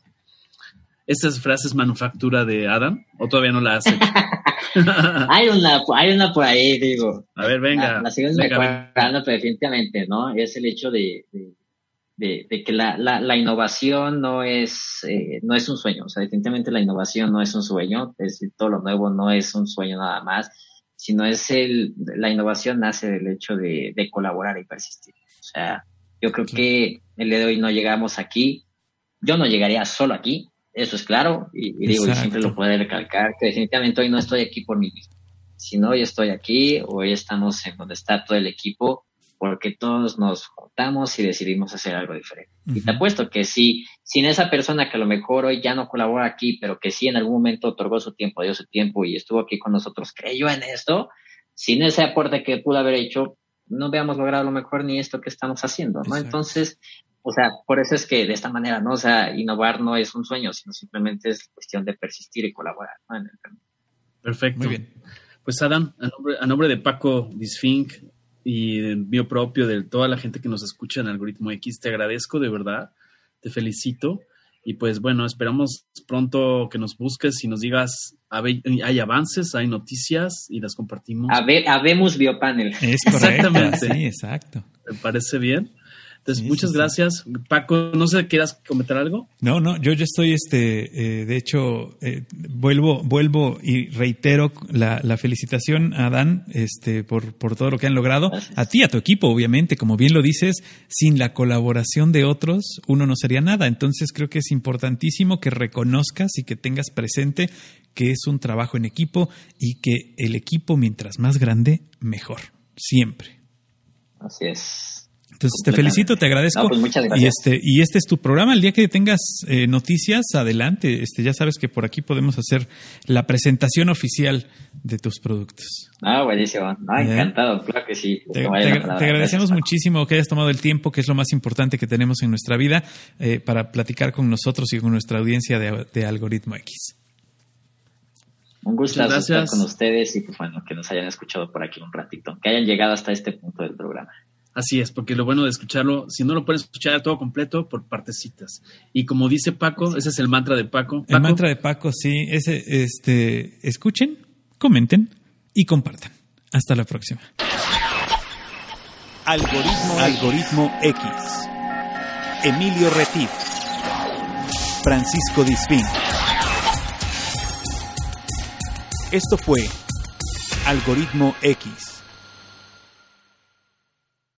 S2: ¿estas frases manufactura de Adam o todavía no la hace? (laughs)
S4: hay una, hay una por ahí, digo.
S2: A ver, venga.
S4: La, sigo pero definitivamente, ¿no? Es el hecho de de, que la, la, innovación no es, eh, no es un sueño, o sea, definitivamente la innovación no es un sueño, es decir, todo lo nuevo no es un sueño nada más, sino es el, la innovación nace del hecho de, de colaborar y persistir. O sea, yo creo que el día de hoy no llegamos aquí, yo no llegaría solo aquí, eso es claro, y, digo, y siempre lo puedo recalcar, que definitivamente hoy no estoy aquí por mí mismo, sino hoy estoy aquí, hoy estamos en donde está todo el equipo, porque todos nos juntamos y decidimos hacer algo diferente. Y te apuesto que si sin esa persona que a lo mejor hoy ya no colabora aquí, pero que sí en algún momento otorgó su tiempo, dio su tiempo y estuvo aquí con nosotros, creyó en esto, sin ese aporte que pudo haber hecho, no habíamos logrado a lo mejor ni esto que estamos haciendo, ¿no? Entonces, o sea, por eso es que de esta manera, ¿no? O sea, innovar no es un sueño, sino simplemente es cuestión de persistir y colaborar, ¿no?
S2: Perfecto. Muy bien. Pues Adam, a nombre, a nombre de Paco Disfink, y del mío propio, de toda la gente que nos escucha en Algoritmo X. Te agradezco de verdad, te felicito. Y pues bueno, esperamos pronto que nos busques y nos digas, hay avances, hay noticias y las compartimos.
S4: habemos Biopanel.
S3: Es correcto. Exactamente. Sí, exacto.
S2: ¿Me parece bien? Entonces, muchas gracias. Paco, no sé, ¿quieras comentar algo?
S3: No, no, yo ya estoy, este, eh, de hecho, eh, vuelvo, vuelvo y reitero la, la, felicitación a Dan, este, por, por todo lo que han logrado. A ti, a tu equipo, obviamente, como bien lo dices, sin la colaboración de otros, uno no sería nada. Entonces, creo que es importantísimo que reconozcas y que tengas presente que es un trabajo en equipo y que el equipo, mientras más grande, mejor. Siempre.
S4: Así es.
S3: Entonces te felicito, te agradezco.
S4: Pues
S3: y este y este es tu programa. El día que tengas eh, noticias, adelante. Este ya sabes que por aquí podemos hacer la presentación oficial de tus productos.
S4: Ah, buenísimo. ¿Eh? encantado, claro que sí.
S3: Te, agradecemos muchísimo que hayas tomado el tiempo, que es lo más importante que tenemos en nuestra vida, eh, para platicar con nosotros y con nuestra audiencia de, Algoritmo
S4: X. Un gusto estar con ustedes y pues bueno, que nos hayan escuchado por aquí un ratito, que hayan llegado hasta este punto del programa.
S2: Así es, porque lo bueno de escucharlo, si no lo puedes escuchar todo completo, por partecitas. Y como dice Paco, ese es el mantra de Paco.
S3: El mantra de Paco, sí, ese, este, escuchen, comenten y compartan. Hasta la próxima.
S1: Algoritmo, Algoritmo X.
S3: Emilio Retif, Francisco Disfín. Esto fue Algoritmo X.